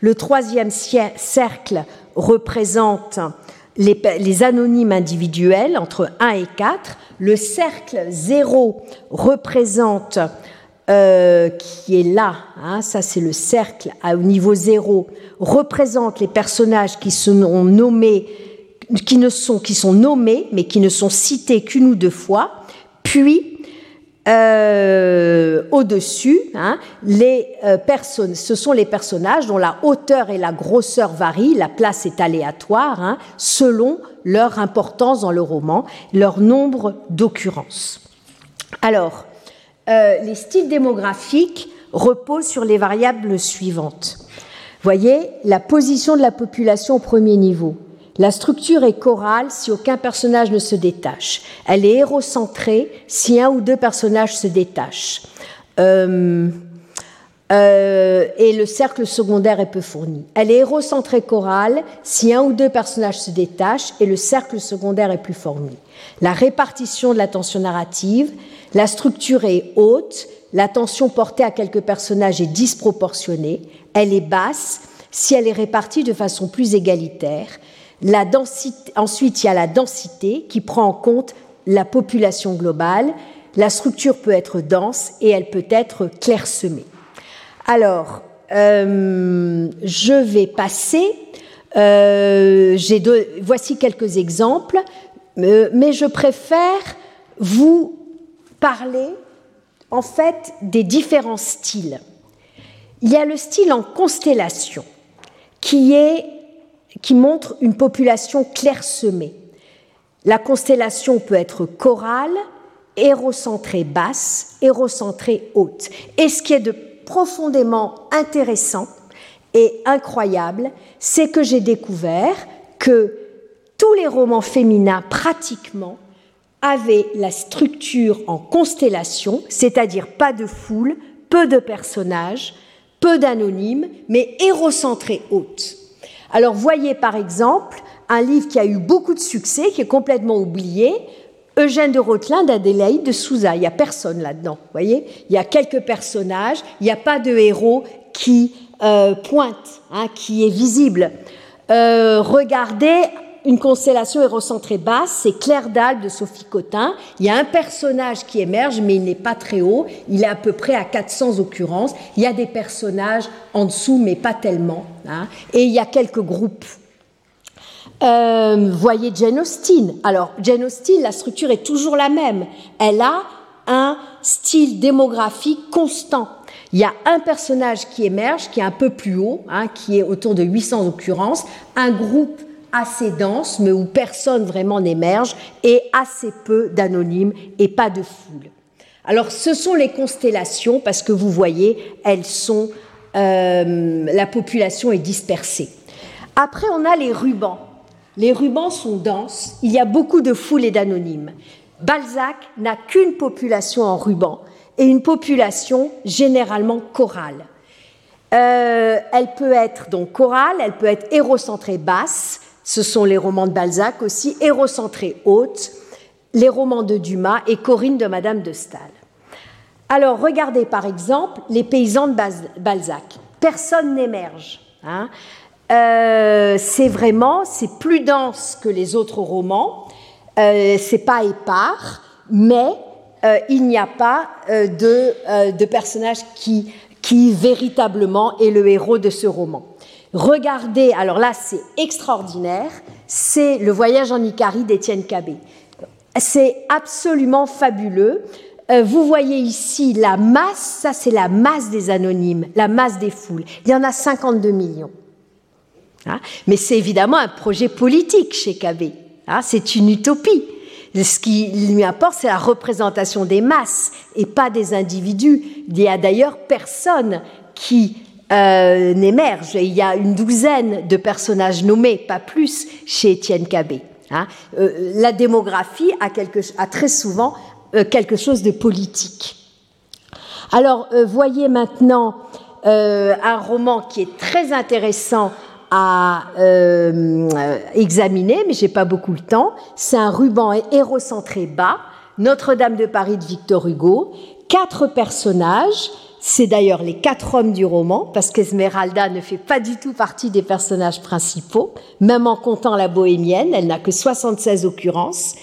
Le troisième cercle représente les, anonymes individuels entre 1 et 4. Le cercle 0 représente euh, qui est là, hein, ça c'est le cercle au niveau zéro, représente les personnages qui sont nommés, mais qui ne sont cités qu'une ou deux fois, puis euh, au-dessus, hein, euh, ce sont les personnages dont la hauteur et la grosseur varient, la place est aléatoire, hein, selon leur importance dans le roman, leur nombre d'occurrences. Alors, euh, les styles démographiques reposent sur les variables suivantes. Voyez, la position de la population au premier niveau. La structure est chorale si aucun personnage ne se détache. Elle est hérocentrée si un ou deux personnages se détachent. Euh, euh, et le cercle secondaire est peu fourni. Elle est hérocentrée chorale si un ou deux personnages se détachent et le cercle secondaire est plus fourni. La répartition de l'attention narrative, la structure est haute, l'attention portée à quelques personnages est disproportionnée, elle est basse si elle est répartie de façon plus égalitaire. La densité, ensuite, il y a la densité qui prend en compte la population globale. La structure peut être dense et elle peut être clairsemée. Alors, euh, je vais passer. Euh, voici quelques exemples, euh, mais je préfère vous parler en fait des différents styles. Il y a le style en constellation qui, qui montre une population clairsemée. La constellation peut être chorale, hérocentrée basse, hérocentrée haute. Et ce qui est de profondément intéressant et incroyable, c'est que j'ai découvert que tous les romans féminins pratiquement avait la structure en constellation, c'est-à-dire pas de foule, peu de personnages, peu d'anonymes, mais hérocentré haute. Alors voyez par exemple un livre qui a eu beaucoup de succès, qui est complètement oublié, Eugène de Rotelin d'Adélaïde de Souza. Il n'y a personne là-dedans, voyez Il y a quelques personnages, il n'y a pas de héros qui euh, pointe, hein, qui est visible. Euh, regardez une constellation hérocentrée basse, c'est Claire d'Albe de Sophie Cotin. Il y a un personnage qui émerge, mais il n'est pas très haut. Il est à peu près à 400 occurrences. Il y a des personnages en dessous, mais pas tellement. Hein. Et il y a quelques groupes. Euh, voyez Jane Austen. Alors, Jane Austen, la structure est toujours la même. Elle a un style démographique constant. Il y a un personnage qui émerge, qui est un peu plus haut, hein, qui est autour de 800 occurrences, un groupe assez dense, mais où personne vraiment n'émerge, et assez peu d'anonymes et pas de foule. Alors ce sont les constellations, parce que vous voyez, elles sont, euh, la population est dispersée. Après, on a les rubans. Les rubans sont denses, il y a beaucoup de foules et d'anonymes. Balzac n'a qu'une population en ruban, et une population généralement chorale. Euh, elle peut être donc chorale, elle peut être hérocentrée basse, ce sont les romans de Balzac aussi, Hérocentrée haute, les romans de Dumas et Corinne de Madame de Staël. Alors regardez par exemple les paysans de Balzac. Personne n'émerge. Hein. Euh, c'est vraiment, c'est plus dense que les autres romans. c'est pas épars, mais il n'y a pas de, de personnage qui, qui véritablement est le héros de ce roman. Regardez, alors là c'est extraordinaire, c'est Le voyage en Icarie d'Étienne Cabé. C'est absolument fabuleux. Euh, vous voyez ici la masse, ça c'est la masse des anonymes, la masse des foules. Il y en a 52 millions. Hein Mais c'est évidemment un projet politique chez Cabé. Hein c'est une utopie. Ce qui lui importe, c'est la représentation des masses et pas des individus. Il y a d'ailleurs personne qui euh, n'émerge. Il y a une douzaine de personnages nommés, pas plus, chez Étienne Cabé. Hein. Euh, la démographie a, très souvent euh, quelque chose de politique. Alors, euh, voyez maintenant un roman qui est très intéressant à examiner, mais j'ai pas beaucoup le temps. C'est un ruban hérocentré bas, Notre-Dame de Paris de Victor Hugo, quatre personnages. C'est d'ailleurs les quatre hommes du roman, parce qu'Esmeralda ne fait pas du tout partie des personnages principaux, même en comptant la bohémienne, elle n'a que 76 occurrences.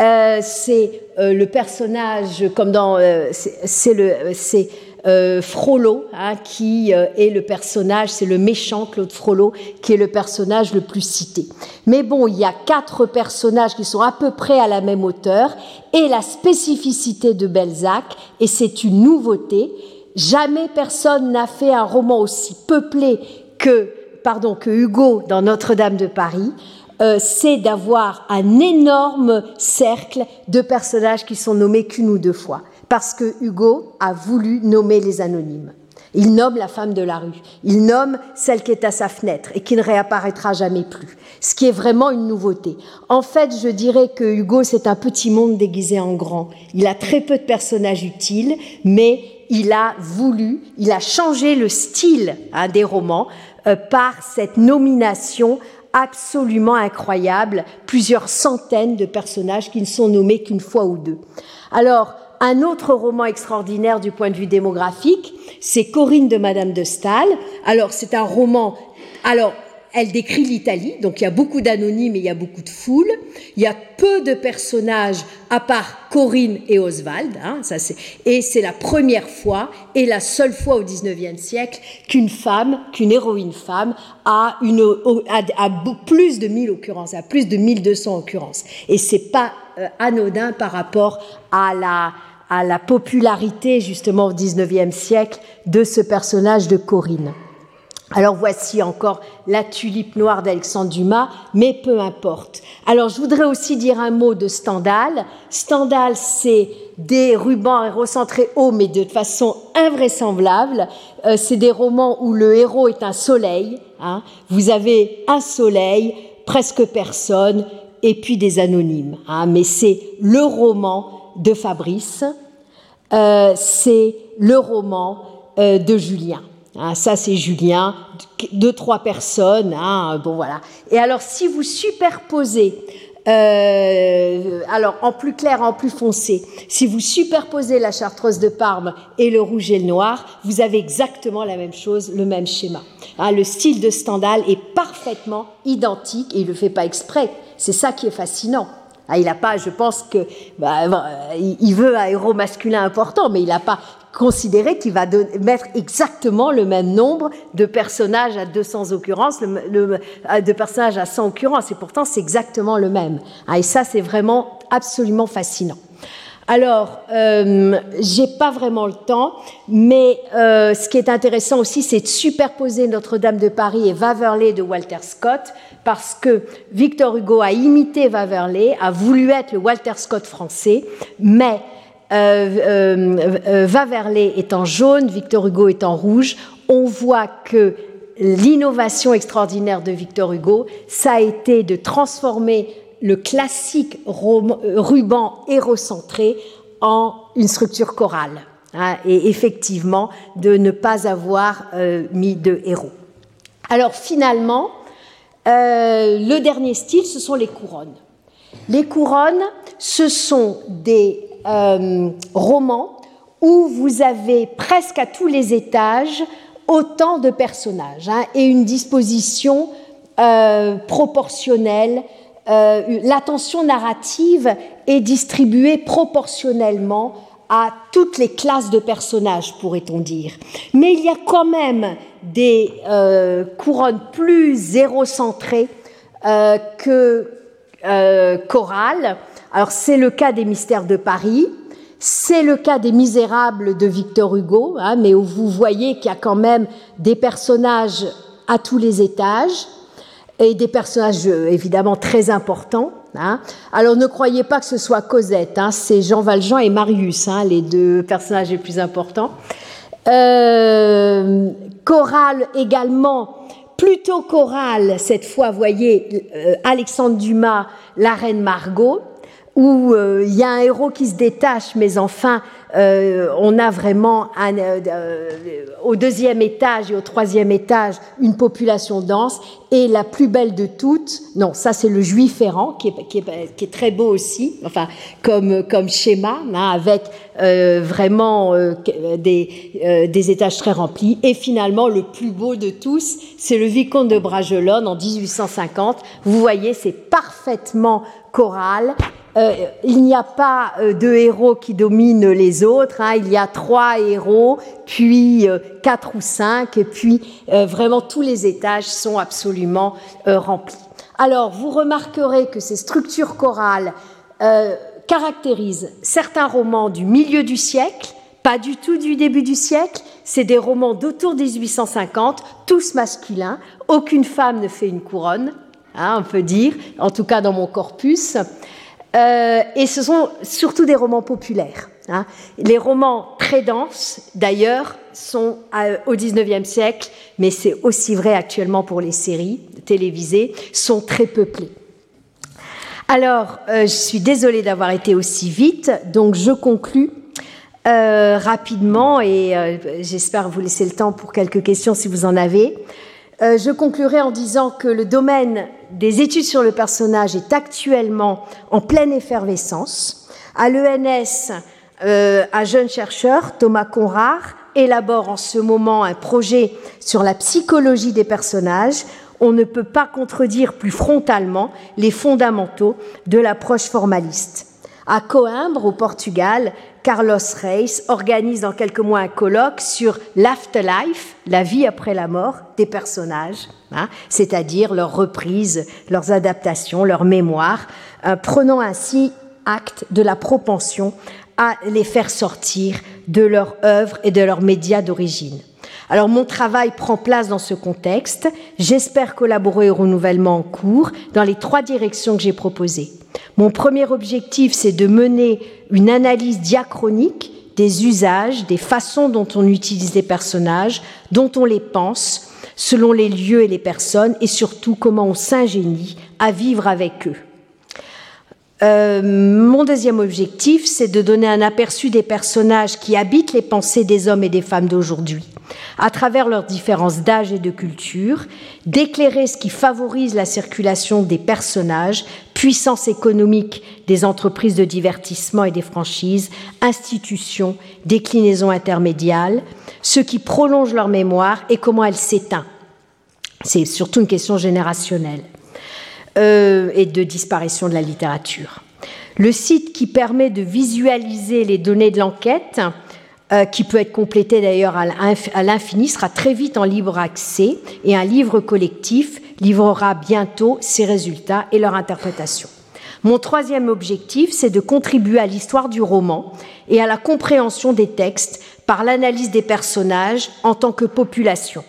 Euh, c'est euh, le personnage, comme dans. Euh, c'est le. C'est Frollo, hein, qui est le personnage, c'est le méchant Claude Frollo, qui est le personnage le plus cité. Mais bon, il y a quatre personnages qui sont à peu près à la même hauteur, et la spécificité de Belzac, et c'est une nouveauté, jamais personne n'a fait un roman aussi peuplé que, pardon, que Hugo dans Notre-Dame de Paris. Euh, c'est d'avoir un énorme cercle de personnages qui sont nommés qu'une ou deux fois, parce que Hugo a voulu nommer les anonymes. Il nomme la femme de la rue, il nomme celle qui est à sa fenêtre et qui ne réapparaîtra jamais plus, ce qui est vraiment une nouveauté. En fait, je dirais que Hugo, c'est un petit monde déguisé en grand. Il a très peu de personnages utiles, mais il a voulu, il a changé le style hein, des romans euh, par cette nomination absolument incroyable, plusieurs centaines de personnages qui ne sont nommés qu'une fois ou deux. Alors, un autre roman extraordinaire du point de vue démographique, c'est Corinne de Madame de Staël. Alors, c'est un roman. Alors, elle décrit l'Italie, donc il y a beaucoup d'anonymes et il y a beaucoup de foules. Il y a peu de personnages à part Corinne et Oswald. Hein, ça et c'est la première fois et la seule fois au XIXe siècle qu'une femme, qu'une héroïne femme a, une, a, plus de 1000 occurrences, a plus de 1200 occurrences. Et c'est pas euh, anodin par rapport à la, à la popularité justement au XIXe siècle de ce personnage de Corinne. Alors voici encore la tulipe noire d'Alexandre Dumas, mais peu importe. Alors je voudrais aussi dire un mot de Stendhal. Stendhal, c'est des rubans recentrés hauts, mais de façon invraisemblable. Euh, c'est des romans où le héros est un soleil. Hein. Vous avez un soleil, presque personne, et puis des anonymes. Hein. Mais c'est le roman de Fabrice, euh, c'est le roman euh, de Julien. Ah, ça, c'est Julien, deux, trois personnes. Hein, bon, voilà. Et alors, si vous superposez, euh, alors en plus clair, en plus foncé, si vous superposez la chartreuse de Parme et le rouge et le noir, vous avez exactement la même chose, le même schéma. Hein, le style de Stendhal est parfaitement identique et il ne le fait pas exprès. C'est ça qui est fascinant. Ah, il n'a pas, je pense que, bah, il veut un héros masculin important, mais il n'a pas considéré qu'il va mettre exactement le même nombre de personnages à 200 occurrences, de personnages à 100 occurrences, et pourtant c'est exactement le même. Ah, et ça, c'est vraiment absolument fascinant. Alors, euh, j'ai pas vraiment le temps, mais euh, ce qui est intéressant aussi, c'est de superposer Notre-Dame de Paris et Waverley de Walter Scott, parce que Victor Hugo a imité Waverley, a voulu être le Walter Scott français, mais euh, euh, euh, Waverley est en jaune, Victor Hugo est en rouge. On voit que l'innovation extraordinaire de Victor Hugo, ça a été de transformer le classique ruban hérocentré en une structure chorale. Hein, et effectivement, de ne pas avoir mis de héros. Alors finalement, le dernier style, ce sont les couronnes. Les couronnes, ce sont des euh, roman où vous avez presque à tous les étages autant de personnages hein, et une disposition euh, proportionnelle l'attention narrative est distribuée proportionnellement à toutes les classes de personnages, pourrait-on dire. Mais il y a quand même des couronnes plus zérocentrées que chorales. Alors c'est le cas des mystères de Paris, c'est le cas des Misérables de Victor Hugo, hein, mais où vous voyez qu'il y a quand même des personnages à tous les étages et des personnages euh, évidemment très importants. Hein. Alors ne croyez pas que ce soit Cosette, hein, c'est Jean Valjean et Marius, les deux personnages les plus importants. Euh, chorale également, plutôt chorale cette fois, voyez euh, Alexandre Dumas, la reine Margot où euh, il y a un héros qui se détache, mais enfin, euh, on a vraiment un, euh, au deuxième étage et au troisième étage une population dense. Et la plus belle de toutes, non, ça c'est le juif errant, qui est, qui, est, qui est, très beau aussi, enfin, comme, comme schéma, hein, avec vraiment des, des étages très remplis. Et finalement, le plus beau de tous, c'est le vicomte de Bragelonne en 1850. Vous voyez, c'est parfaitement choral euh, il n'y a pas euh, de héros qui dominent les autres, hein. il y a trois héros, puis euh, quatre ou cinq, et puis vraiment tous les étages sont absolument remplis. Alors, vous remarquerez que ces structures chorales caractérisent certains romans du milieu du siècle, pas du tout du début du siècle, c'est des romans d'autour de 1850, tous masculins, aucune femme ne fait une couronne, hein, on peut dire, en tout cas dans mon corpus. Euh, et ce sont surtout des romans populaires. Hein. Les romans très denses, d'ailleurs, sont euh, au XIXe siècle, mais c'est aussi vrai actuellement pour les séries télévisées, sont très peuplés. Alors, euh, je suis désolée d'avoir été aussi vite, donc je conclus rapidement et j'espère vous laisser le temps pour quelques questions si vous en avez. Euh, je conclurai en disant que le domaine des études sur le personnage est actuellement en pleine effervescence. À l'ENS, euh, un jeune chercheur, Thomas Conrard, élabore en ce moment un projet sur la psychologie des personnages. On ne peut pas contredire plus frontalement les fondamentaux de l'approche formaliste. À Coimbra, au Portugal, Carlos Reis organise dans quelques mois un colloque sur l'afterlife, la vie après la mort des personnages, hein, c'est-à-dire leurs reprises, leurs adaptations, leurs mémoires, euh, prenant ainsi acte de la propension à les faire sortir de leur œuvre et de leurs médias d'origine. Alors mon travail prend place dans ce contexte. J'espère collaborer au renouvellement en cours dans les trois directions que j'ai proposées. Mon premier objectif, c'est de mener une analyse diachronique des usages, des façons dont on utilise les personnages, dont on les pense, selon les lieux et les personnes, et surtout comment on s'ingénie à vivre avec eux. Euh, mon deuxième objectif, c'est de donner un aperçu des personnages qui habitent les pensées des hommes et des femmes d'aujourd'hui, à travers leurs différences d'âge et de culture, d'éclairer ce qui favorise la circulation des personnages, puissance économique des entreprises de divertissement et des franchises, institutions, déclinaisons intermédiales, ce qui prolonge leur mémoire et comment elle s'éteint. C'est surtout une question générationnelle. Euh, et de disparition de la littérature. Le site qui permet de visualiser les données de l'enquête, euh, qui peut être complété d'ailleurs à l'infini, sera très vite en libre accès et un livre collectif livrera bientôt ses résultats et leur interprétation. Mon troisième objectif, c'est de contribuer à l'histoire du roman et à la compréhension des textes par l'analyse des personnages en tant que population.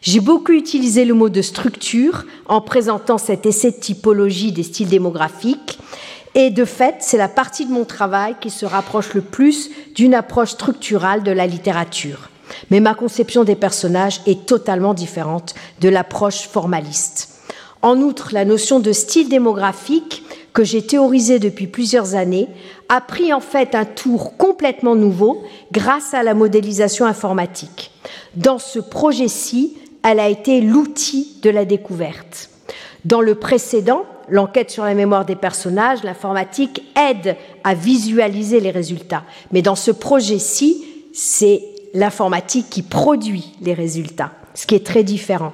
J'ai beaucoup utilisé le mot de structure en présentant cet essai de typologie des styles démographiques. Et de fait, c'est la partie de mon travail qui se rapproche le plus d'une approche structurale de la littérature. Mais ma conception des personnages est totalement différente de l'approche formaliste. En outre, la notion de style démographique que j'ai théorisée depuis plusieurs années a pris en fait un tour complètement nouveau grâce à la modélisation informatique. Dans ce projet-ci, elle a été l'outil de la découverte. Dans le précédent, l'enquête sur la mémoire des personnages, l'informatique aide à visualiser les résultats. Mais dans ce projet-ci, c'est l'informatique qui produit les résultats, ce qui est très différent.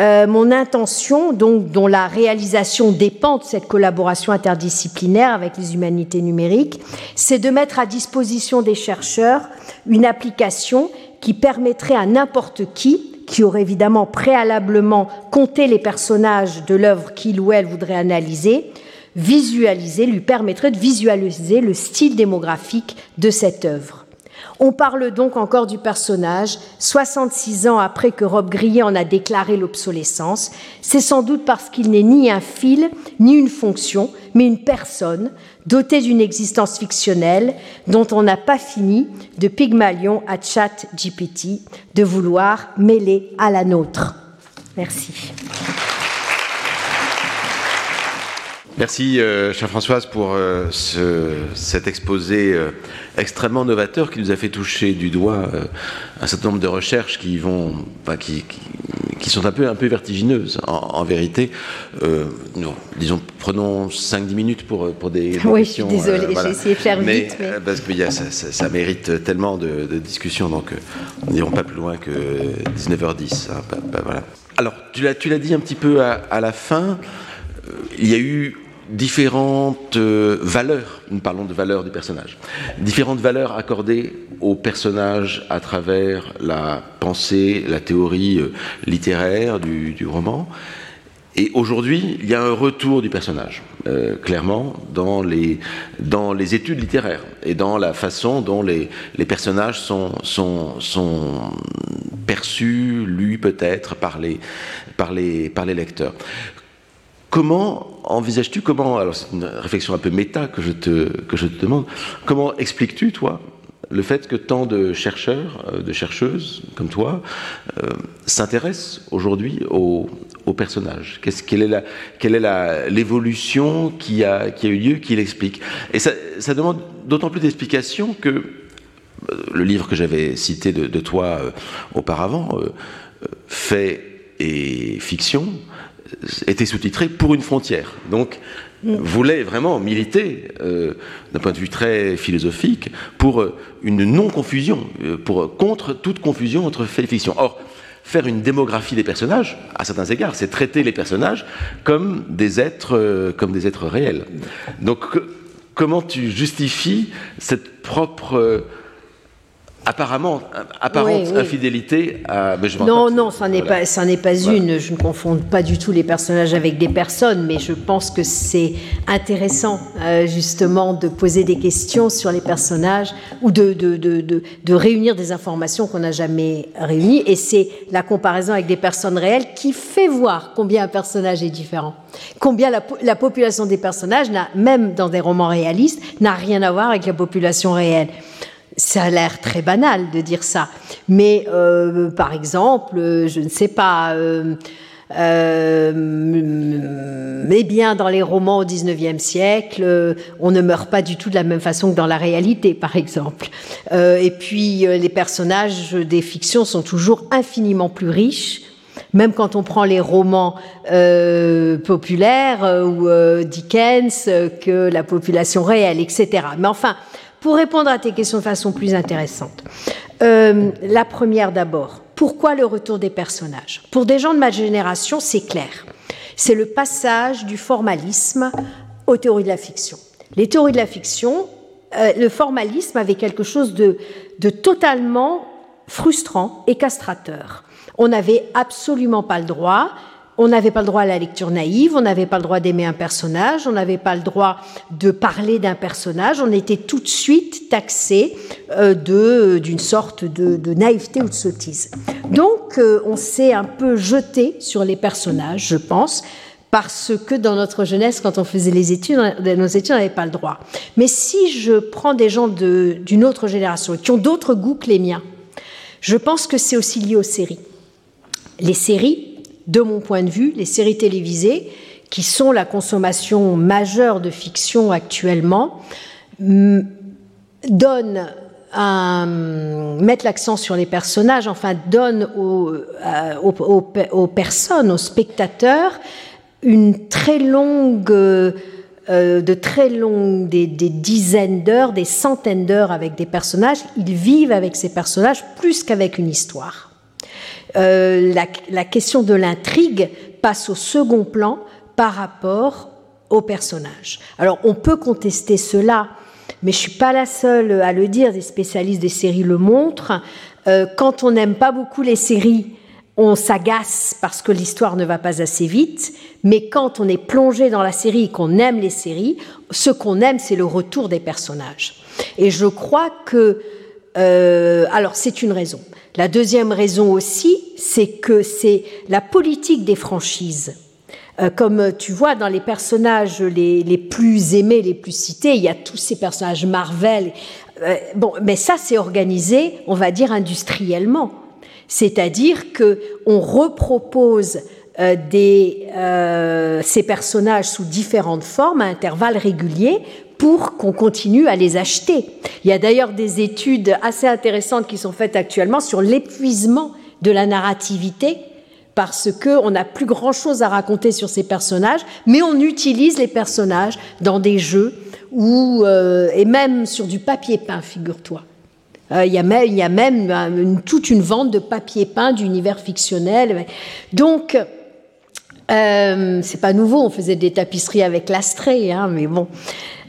Euh, mon intention, donc, dont la réalisation dépend de cette collaboration interdisciplinaire avec les humanités numériques, c'est de mettre à disposition des chercheurs une application qui permettrait à n'importe qui, qui aurait évidemment préalablement compté les personnages de l'œuvre qu'il ou elle voudrait analyser, visualiser, lui permettrait de visualiser le style démographique de cette œuvre. On parle donc encore du personnage 66 ans après que Rob Grillet en a déclaré l'obsolescence. C'est sans doute parce qu'il n'est ni un fil, ni une fonction, mais une personne dotée d'une existence fictionnelle dont on n'a pas fini, de Pygmalion à Chat GPT, de vouloir mêler à la nôtre. Merci. Merci, euh, chère Françoise, pour euh, cet exposé euh, extrêmement novateur qui nous a fait toucher du doigt un certain nombre de recherches qui vont, qui, qui, sont un peu, un peu vertigineuses, en, vérité. disons, prenons 5-10 minutes pour, pour des. Oui, je suis désolée, j'ai essayé de faire vite. Mais... Parce que ça, ça, mérite tellement de, de discussions, donc nous n'irons pas plus loin que 19h10. Hein, voilà. Alors, tu l'as dit un petit peu à, à la fin il y a eu différentes euh, valeurs, nous parlons de valeurs du personnage, différentes valeurs accordées au personnage à travers la pensée, la théorie euh, littéraire du, roman. Et aujourd'hui, il y a un retour du personnage, euh, clairement, dans les, dans les études littéraires et dans la façon dont les, les personnages sont, sont, sont perçus, lus peut-être par les, par, les, par les lecteurs. Comment envisages-tu, comment, alors c'est une réflexion un peu méta que je te, demande, comment expliques-tu, toi, le fait que tant de chercheurs, euh, de chercheuses comme toi, euh, s'intéressent aujourd'hui aux, personnages Quelle est, l'évolution qui a, qui a eu lieu, qui l'explique? Et ça, demande d'autant plus d'explications que euh, le livre que j'avais cité de, toi auparavant, Fait et fiction, était sous-titré pour une frontière. Donc, mm. voulait vraiment militer, euh, d'un point de vue très philosophique, pour euh, une non-confusion, euh, pour contre toute confusion entre fait et fiction. Or, faire une démographie des personnages, à certains égards, c'est traiter les personnages comme des êtres, comme des êtres réels. Donc, comment tu justifies cette propre apparemment apparente infidélité à non non ça n'est pas ça n'est pas une. Je ne confonds pas du tout les personnages avec des personnes mais je pense que c'est intéressant euh, justement de poser des questions sur les personnages ou de de, de, de, de réunir des informations qu'on n'a jamais réunies. Et c'est la comparaison avec des personnes réelles qui fait voir combien un personnage est différent. Combien la, la population des personnages n'a même dans des romans réalistes n'a rien à voir avec la population réelle ça a l'air très banal de dire ça. Mais euh, par exemple, je ne sais pas, euh, euh, mais bien dans les romans au XIXe siècle, on ne meurt pas du tout de la même façon que dans la réalité, par exemple. et puis les personnages des fictions sont toujours infiniment plus riches. Même quand on prend les romans populaires ou Dickens, que la population réelle, etc. Mais enfin, pour répondre à tes questions de façon plus intéressante, euh, la première d'abord, pourquoi le retour des personnages? Pour des gens de ma génération, c'est clair. C'est le passage du formalisme aux théories de la fiction. Les théories de la fiction, euh, le formalisme avait quelque chose de, de totalement frustrant et castrateur. On n'avait absolument pas le droit on n'avait pas le droit à la lecture naïve, on n'avait pas le droit d'aimer un personnage, on n'avait pas le droit de parler d'un personnage, on était tout de suite taxé euh, d'une sorte de, naïveté ou de sottise. Donc euh, on s'est un peu jeté sur les personnages, je pense, parce que dans notre jeunesse, quand on faisait les études, nos études, on n'avait pas le droit. Mais si je prends des gens d'une autre génération qui ont d'autres goûts que les miens, je pense que c'est aussi lié aux séries. Les séries, de mon point de vue, les séries télévisées, qui sont la consommation majeure de fiction actuellement, donnent l'accent sur les personnages, enfin donnent aux, euh, aux, personnes, aux spectateurs, une très longue, euh, de très longues, des dizaines d'heures, des centaines d'heures avec des personnages. Ils vivent avec ces personnages plus qu'avec une histoire. La, question de l'intrigue passe au second plan par rapport au personnage. Alors on peut contester cela, mais je suis pas la seule à le dire, des spécialistes des séries le montrent. quand on n'aime pas beaucoup les séries, on s'agace parce que l'histoire ne va pas assez vite, mais quand on est plongé dans la série et qu'on aime les séries, ce qu'on aime, c'est le retour des personnages. Et je crois que... Euh, alors, c'est une raison. La deuxième raison aussi, c'est que c'est la politique des franchises. Euh, comme tu vois, dans les personnages les, plus aimés, les plus cités, il y a tous ces personnages Marvel. Euh, bon, mais ça, c'est organisé, on va dire, industriellement. C'est-à-dire que on repropose ces personnages sous différentes formes à intervalles réguliers pour qu'on continue à les acheter. Il y a d'ailleurs des études assez intéressantes qui sont faites actuellement sur l'épuisement de la narrativité parce qu'on n'a plus grand-chose à raconter sur ces personnages, mais on utilise les personnages dans des jeux ou euh, et même sur du papier peint, figure-toi. Euh, il y, a même, même toute une vente de papier peint d'univers fictionnel. Donc, euh, c'est pas nouveau, on faisait des tapisseries avec l'astrée, hein, mais bon.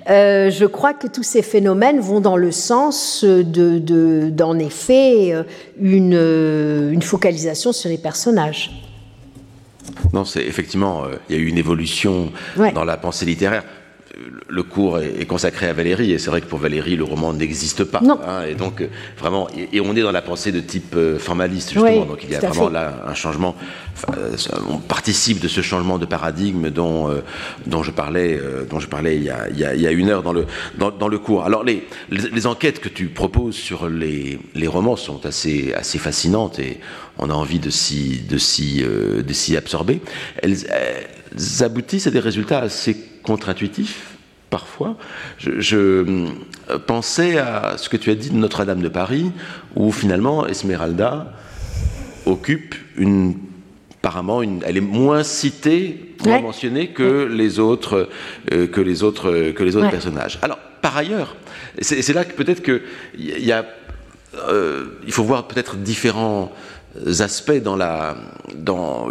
Euh, je crois que tous ces phénomènes vont dans le sens de, d'en effet, euh, une, une, focalisation sur les personnages. Non, c'est effectivement, il y a eu une évolution dans la pensée littéraire le cours est, consacré à Valérie, et c'est vrai que pour Valérie, le roman n'existe pas. Hein, et donc, euh, vraiment, et, on est dans la pensée de type euh, formaliste, justement. donc, il y a vraiment là un changement. Euh, on participe de ce changement de paradigme dont, dont, je, parlais, dont je parlais il y, a, il, y a, une heure dans le, dans, le cours. Alors, les, les, enquêtes que tu proposes sur les, les romans sont assez, assez fascinantes et on a envie de s'y, de s'y, de s'y absorber. elles aboutissent à des résultats assez contre-intuitif parfois. Je, euh, pensais à ce que tu as dit de Notre-Dame de Paris, où finalement Esmeralda occupe une apparemment, une, elle est moins citée, moins mentionnée que les autres, euh, que les autres, que les autres personnages. Alors, par ailleurs, c'est là que peut-être que il y a, euh, il faut voir peut-être différents aspects dans la, dans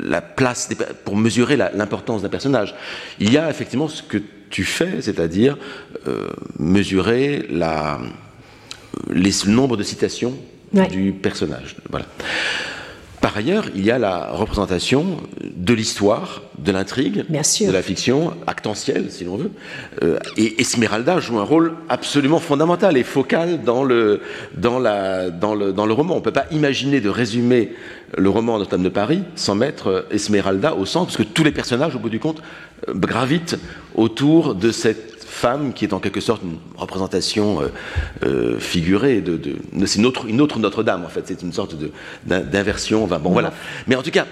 la place, pour mesurer l'importance d'un personnage. Il y a effectivement ce que tu fais, c'est-à-dire euh, mesurer la, les, le nombre de citations du personnage. Voilà. Par ailleurs, il y a la représentation de l'histoire, de l'intrigue, de la fiction, actentielle, si l'on veut. Euh, et Esmeralda joue un rôle absolument fondamental et focal dans le, dans la, dans le, dans le roman. On ne peut pas imaginer de résumer le roman Notre-Dame de Paris sans mettre Esmeralda au centre, parce que tous les personnages, au bout du compte, euh, gravitent autour de cette femme qui est en quelque sorte une représentation euh, euh, figurée de, c'est une autre, une autre Notre-Dame en fait c'est une sorte d'inversion bon voilà mais en tout cas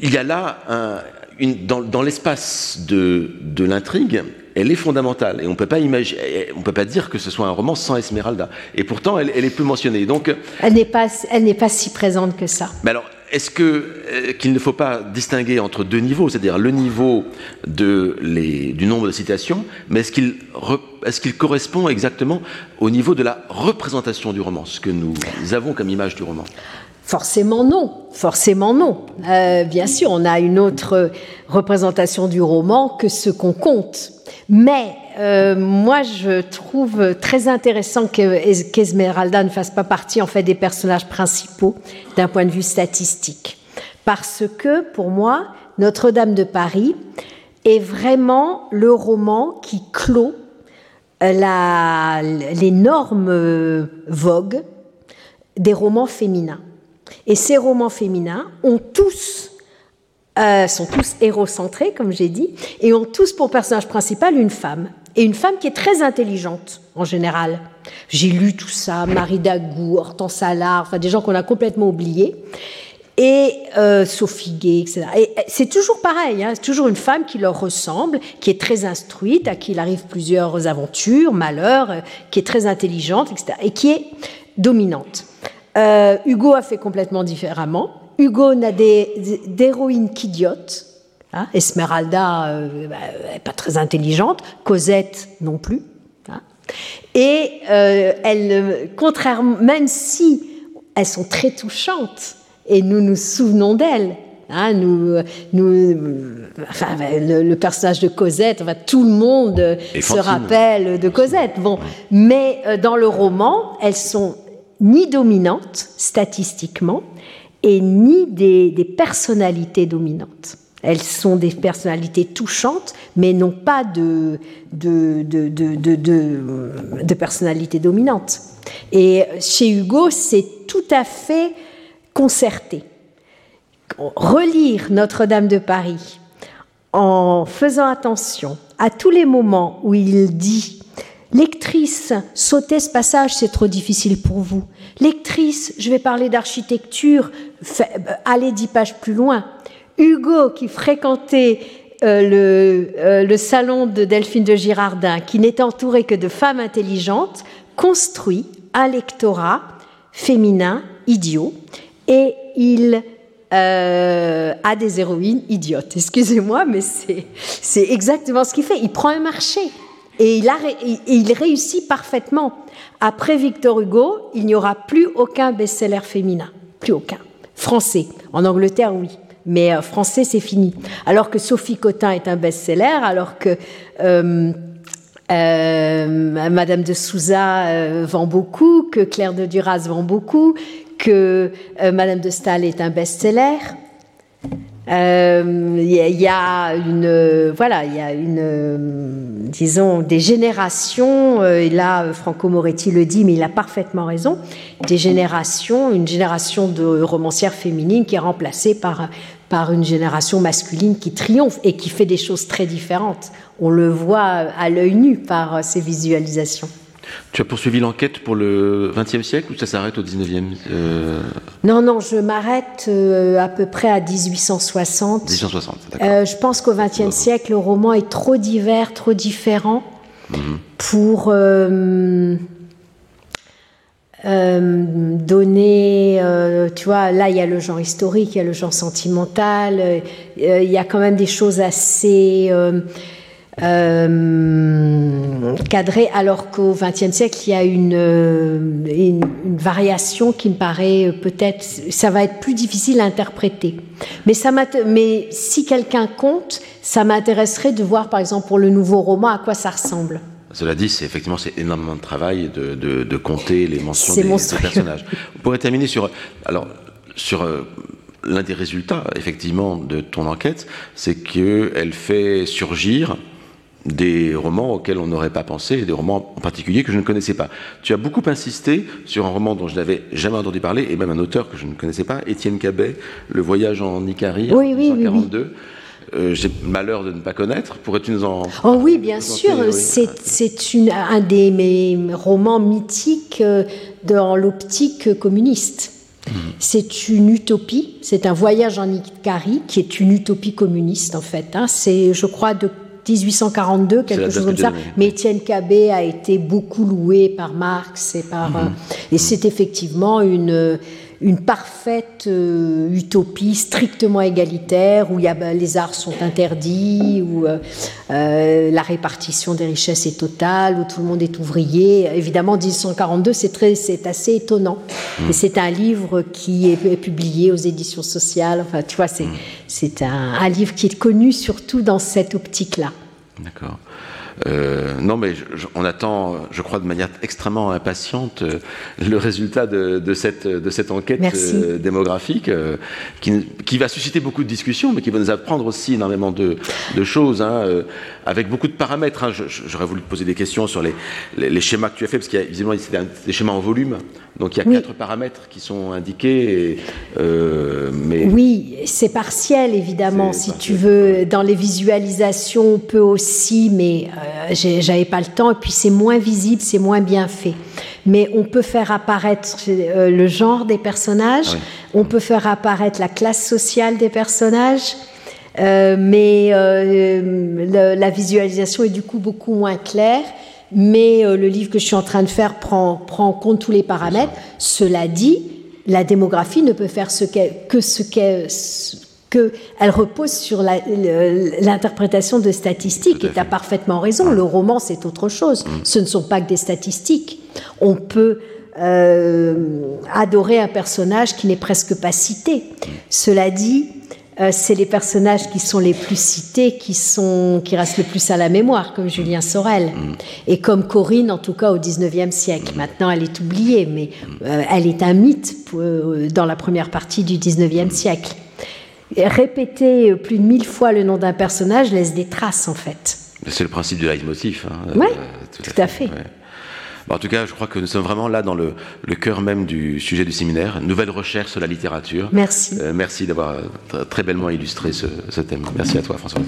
il y a là un, une, dans, l'espace de, de l'intrigue elle est fondamentale et on peut pas imaginer, on peut pas dire que ce soit un roman sans Esmeralda. Et pourtant, elle, elle est plus mentionnée. Donc, elle n'est pas, elle n'est pas si présente que ça. Mais alors, est-ce euh, qu'il ne faut pas distinguer entre deux niveaux, c'est-à-dire le niveau du nombre de citations, mais est-ce qu'il correspond exactement au niveau de la représentation du roman, ce que nous avons comme image du roman? Forcément non, forcément non. Euh, bien sûr, on a une autre représentation du roman que ce qu'on compte. Mais euh, moi, je trouve très intéressant qu'Esmeralda ne fasse pas partie en fait des personnages principaux d'un point de vue statistique, parce que pour moi, Notre-Dame de Paris est vraiment le roman qui clôt l'énorme vogue des romans féminins. Et ces romans féminins ont tous euh, sont tous comme j'ai dit, et ont tous pour personnage principal une femme. Et une femme qui est très intelligente, en général. J'ai lu tout ça, Marie Dagou, Hortense Allard, enfin des gens qu'on a complètement oubliés. Et euh, Sophie Gay, etc. Et c'est toujours pareil, hein, c'est toujours une femme qui leur ressemble, qui est très instruite, à qui il arrive plusieurs aventures, malheurs, euh, qui est très intelligente, etc. Et qui est dominante. Euh, Hugo a fait complètement différemment. Hugo n'a d'héroïne qu'idiote. Hein. Esmeralda n'est euh, pas très intelligente. Cosette non plus. Hein. Et euh, elle, contrairement, même si elles sont très touchantes, et nous nous souvenons d'elle. Hein, nous, nous, enfin, le, personnage de Cosette, enfin, tout le monde se rappelle de Cosette. Bon, mais euh, dans le roman, elles sont ni dominantes statistiquement et ni des, personnalités dominantes. Elles sont des personnalités touchantes, mais non pas de, de, de, de, de personnalité dominante. Et chez Hugo, c'est tout à fait concerté. Relire Notre-Dame de Paris en faisant attention à tous les moments où il dit Lectrice, sautez ce passage, c'est trop difficile pour vous. Lectrice, je vais parler d'architecture, allez dix pages plus loin. Hugo, qui fréquentait euh, le, euh, le, salon de Delphine de Girardin, qui n'est entouré que de femmes intelligentes, construit un lectorat féminin idiot et il euh, a des héroïnes idiotes. Excusez-moi, mais c'est exactement ce qu'il fait. Il prend un marché et il, réussit parfaitement. Après Victor Hugo, il n'y aura plus aucun best-seller féminin. Plus aucun. Français. En Angleterre, oui mais euh, français, c'est fini. Alors que Sophie Cotin est un best-seller, alors que euh, euh, Madame de Souza vend beaucoup, que Claire de Duras vend beaucoup, que Madame de Stahl est un best-seller. Il y, a une, voilà, il y a une, disons, des générations. et là, Franco Moretti le dit, mais il a parfaitement raison. Des générations, une génération de romancières féminines qui est remplacée par par une génération masculine qui triomphe et qui fait des choses très différentes. On le voit à l'œil nu par ces visualisations. Tu as poursuivi l'enquête pour le XXe siècle ou ça s'arrête au XIXe euh... Non, non, je m'arrête euh, à peu près à 1860. 1860, euh, je pense qu'au XXe siècle, le roman est trop divers, trop différent mhm. pour euh, donner, tu vois, là il y a le genre historique, il y a le genre sentimental, il y a quand même des choses assez cadrées, alors qu'au XXe siècle il y a une, une, variation qui me paraît peut-être, ça va être plus difficile à interpréter. Mais, ça mais si quelqu'un compte, ça m'intéresserait de voir par exemple pour le nouveau roman à quoi ça ressemble. Cela dit, c'est effectivement c'est énormément de travail de, de, compter les mentions des, personnages. On pourrait terminer sur alors sur euh, l'un des résultats effectivement de ton enquête, c'est qu'elle fait surgir des romans auxquels on n'aurait pas pensé, des romans en particulier que je ne connaissais pas. Tu as beaucoup insisté sur un roman dont je n'avais jamais entendu parler, et même un auteur que je ne connaissais pas, Étienne Cabet, Le voyage en Icarie, oui, en 1942. Euh, j'ai malheur de ne pas connaître. Pourrais-tu nous en. Oh oui, bien sûr. C'est un des mes romans mythiques euh, dans l'optique communiste. Mhm. C'est une utopie, c'est un voyage en Icarie qui est une utopie communiste en fait. Hein. C'est, je crois, de 1842, quelque chose comme ça. Mais Étienne Cabet a été beaucoup loué par Marx et par. Mhm. Euh, et c'est effectivement une une parfaite euh, utopie strictement égalitaire où y a, ben, les arts sont interdits, où euh, euh, la répartition des richesses est totale, où tout le monde est ouvrier. Évidemment, 1842, c'est, très, c'est assez étonnant. Et c'est un livre qui est, publié aux éditions sociales. Enfin, tu vois, c'est, mmh. c'est un, un livre qui est connu surtout dans cette optique-là. D'accord. Euh, non, mais on attend, je crois, de manière extrêmement impatiente euh, le résultat de, cette, de cette enquête euh, démographique qui, va susciter beaucoup de discussions, mais qui va nous apprendre aussi énormément de, choses, hein, avec beaucoup de paramètres. Hein. J'aurais voulu te poser des questions sur les, les, schémas que tu as fait, parce qu'il y a visiblement des schémas en volume. Donc il y a quatre paramètres qui sont indiqués. mais oui, c'est partiel, évidemment, si tu veux. Dans les visualisations, on peut aussi, mais j'avais pas le temps, et puis c'est moins visible, c'est moins bien fait. Mais on peut faire apparaître euh, le genre des personnages, on peut faire apparaître la classe sociale des personnages, euh, mais la visualisation est du coup beaucoup moins claire. Mais le livre que je suis en train de faire prend, prend en compte tous les paramètres. Cela dit, la démographie ne peut faire ce que ce qu'elle qu'elle repose sur l'interprétation de statistiques. Et tu as parfaitement raison, le roman, c'est autre chose. Mm. Ce ne sont pas que des statistiques. On peut adorer un personnage qui n'est presque pas cité. Cela dit, euh, c'est les personnages qui sont les plus cités, qui, sont, qui restent le plus à la mémoire, comme Julien Sorel. Mm. Et comme Corinne, en tout cas au XIXe siècle. Maintenant, elle est oubliée, mais euh, elle est un mythe euh, dans la première partie du XIXe siècle. Répéter plus de mille fois le nom d'un personnage laisse des traces, en fait. C'est le principe du leitmotiv. Hein, oui, tout, à fait. En tout cas, je crois que nous sommes vraiment là dans le, cœur même du sujet du séminaire. Nouvelle recherche sur la littérature. Merci. Euh, merci d'avoir très bellement illustré ce, ce thème. Merci à toi, François.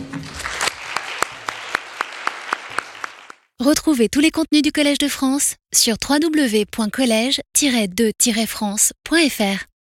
Retrouvez tous les contenus du Collège de France sur www.colège-2-france.fr.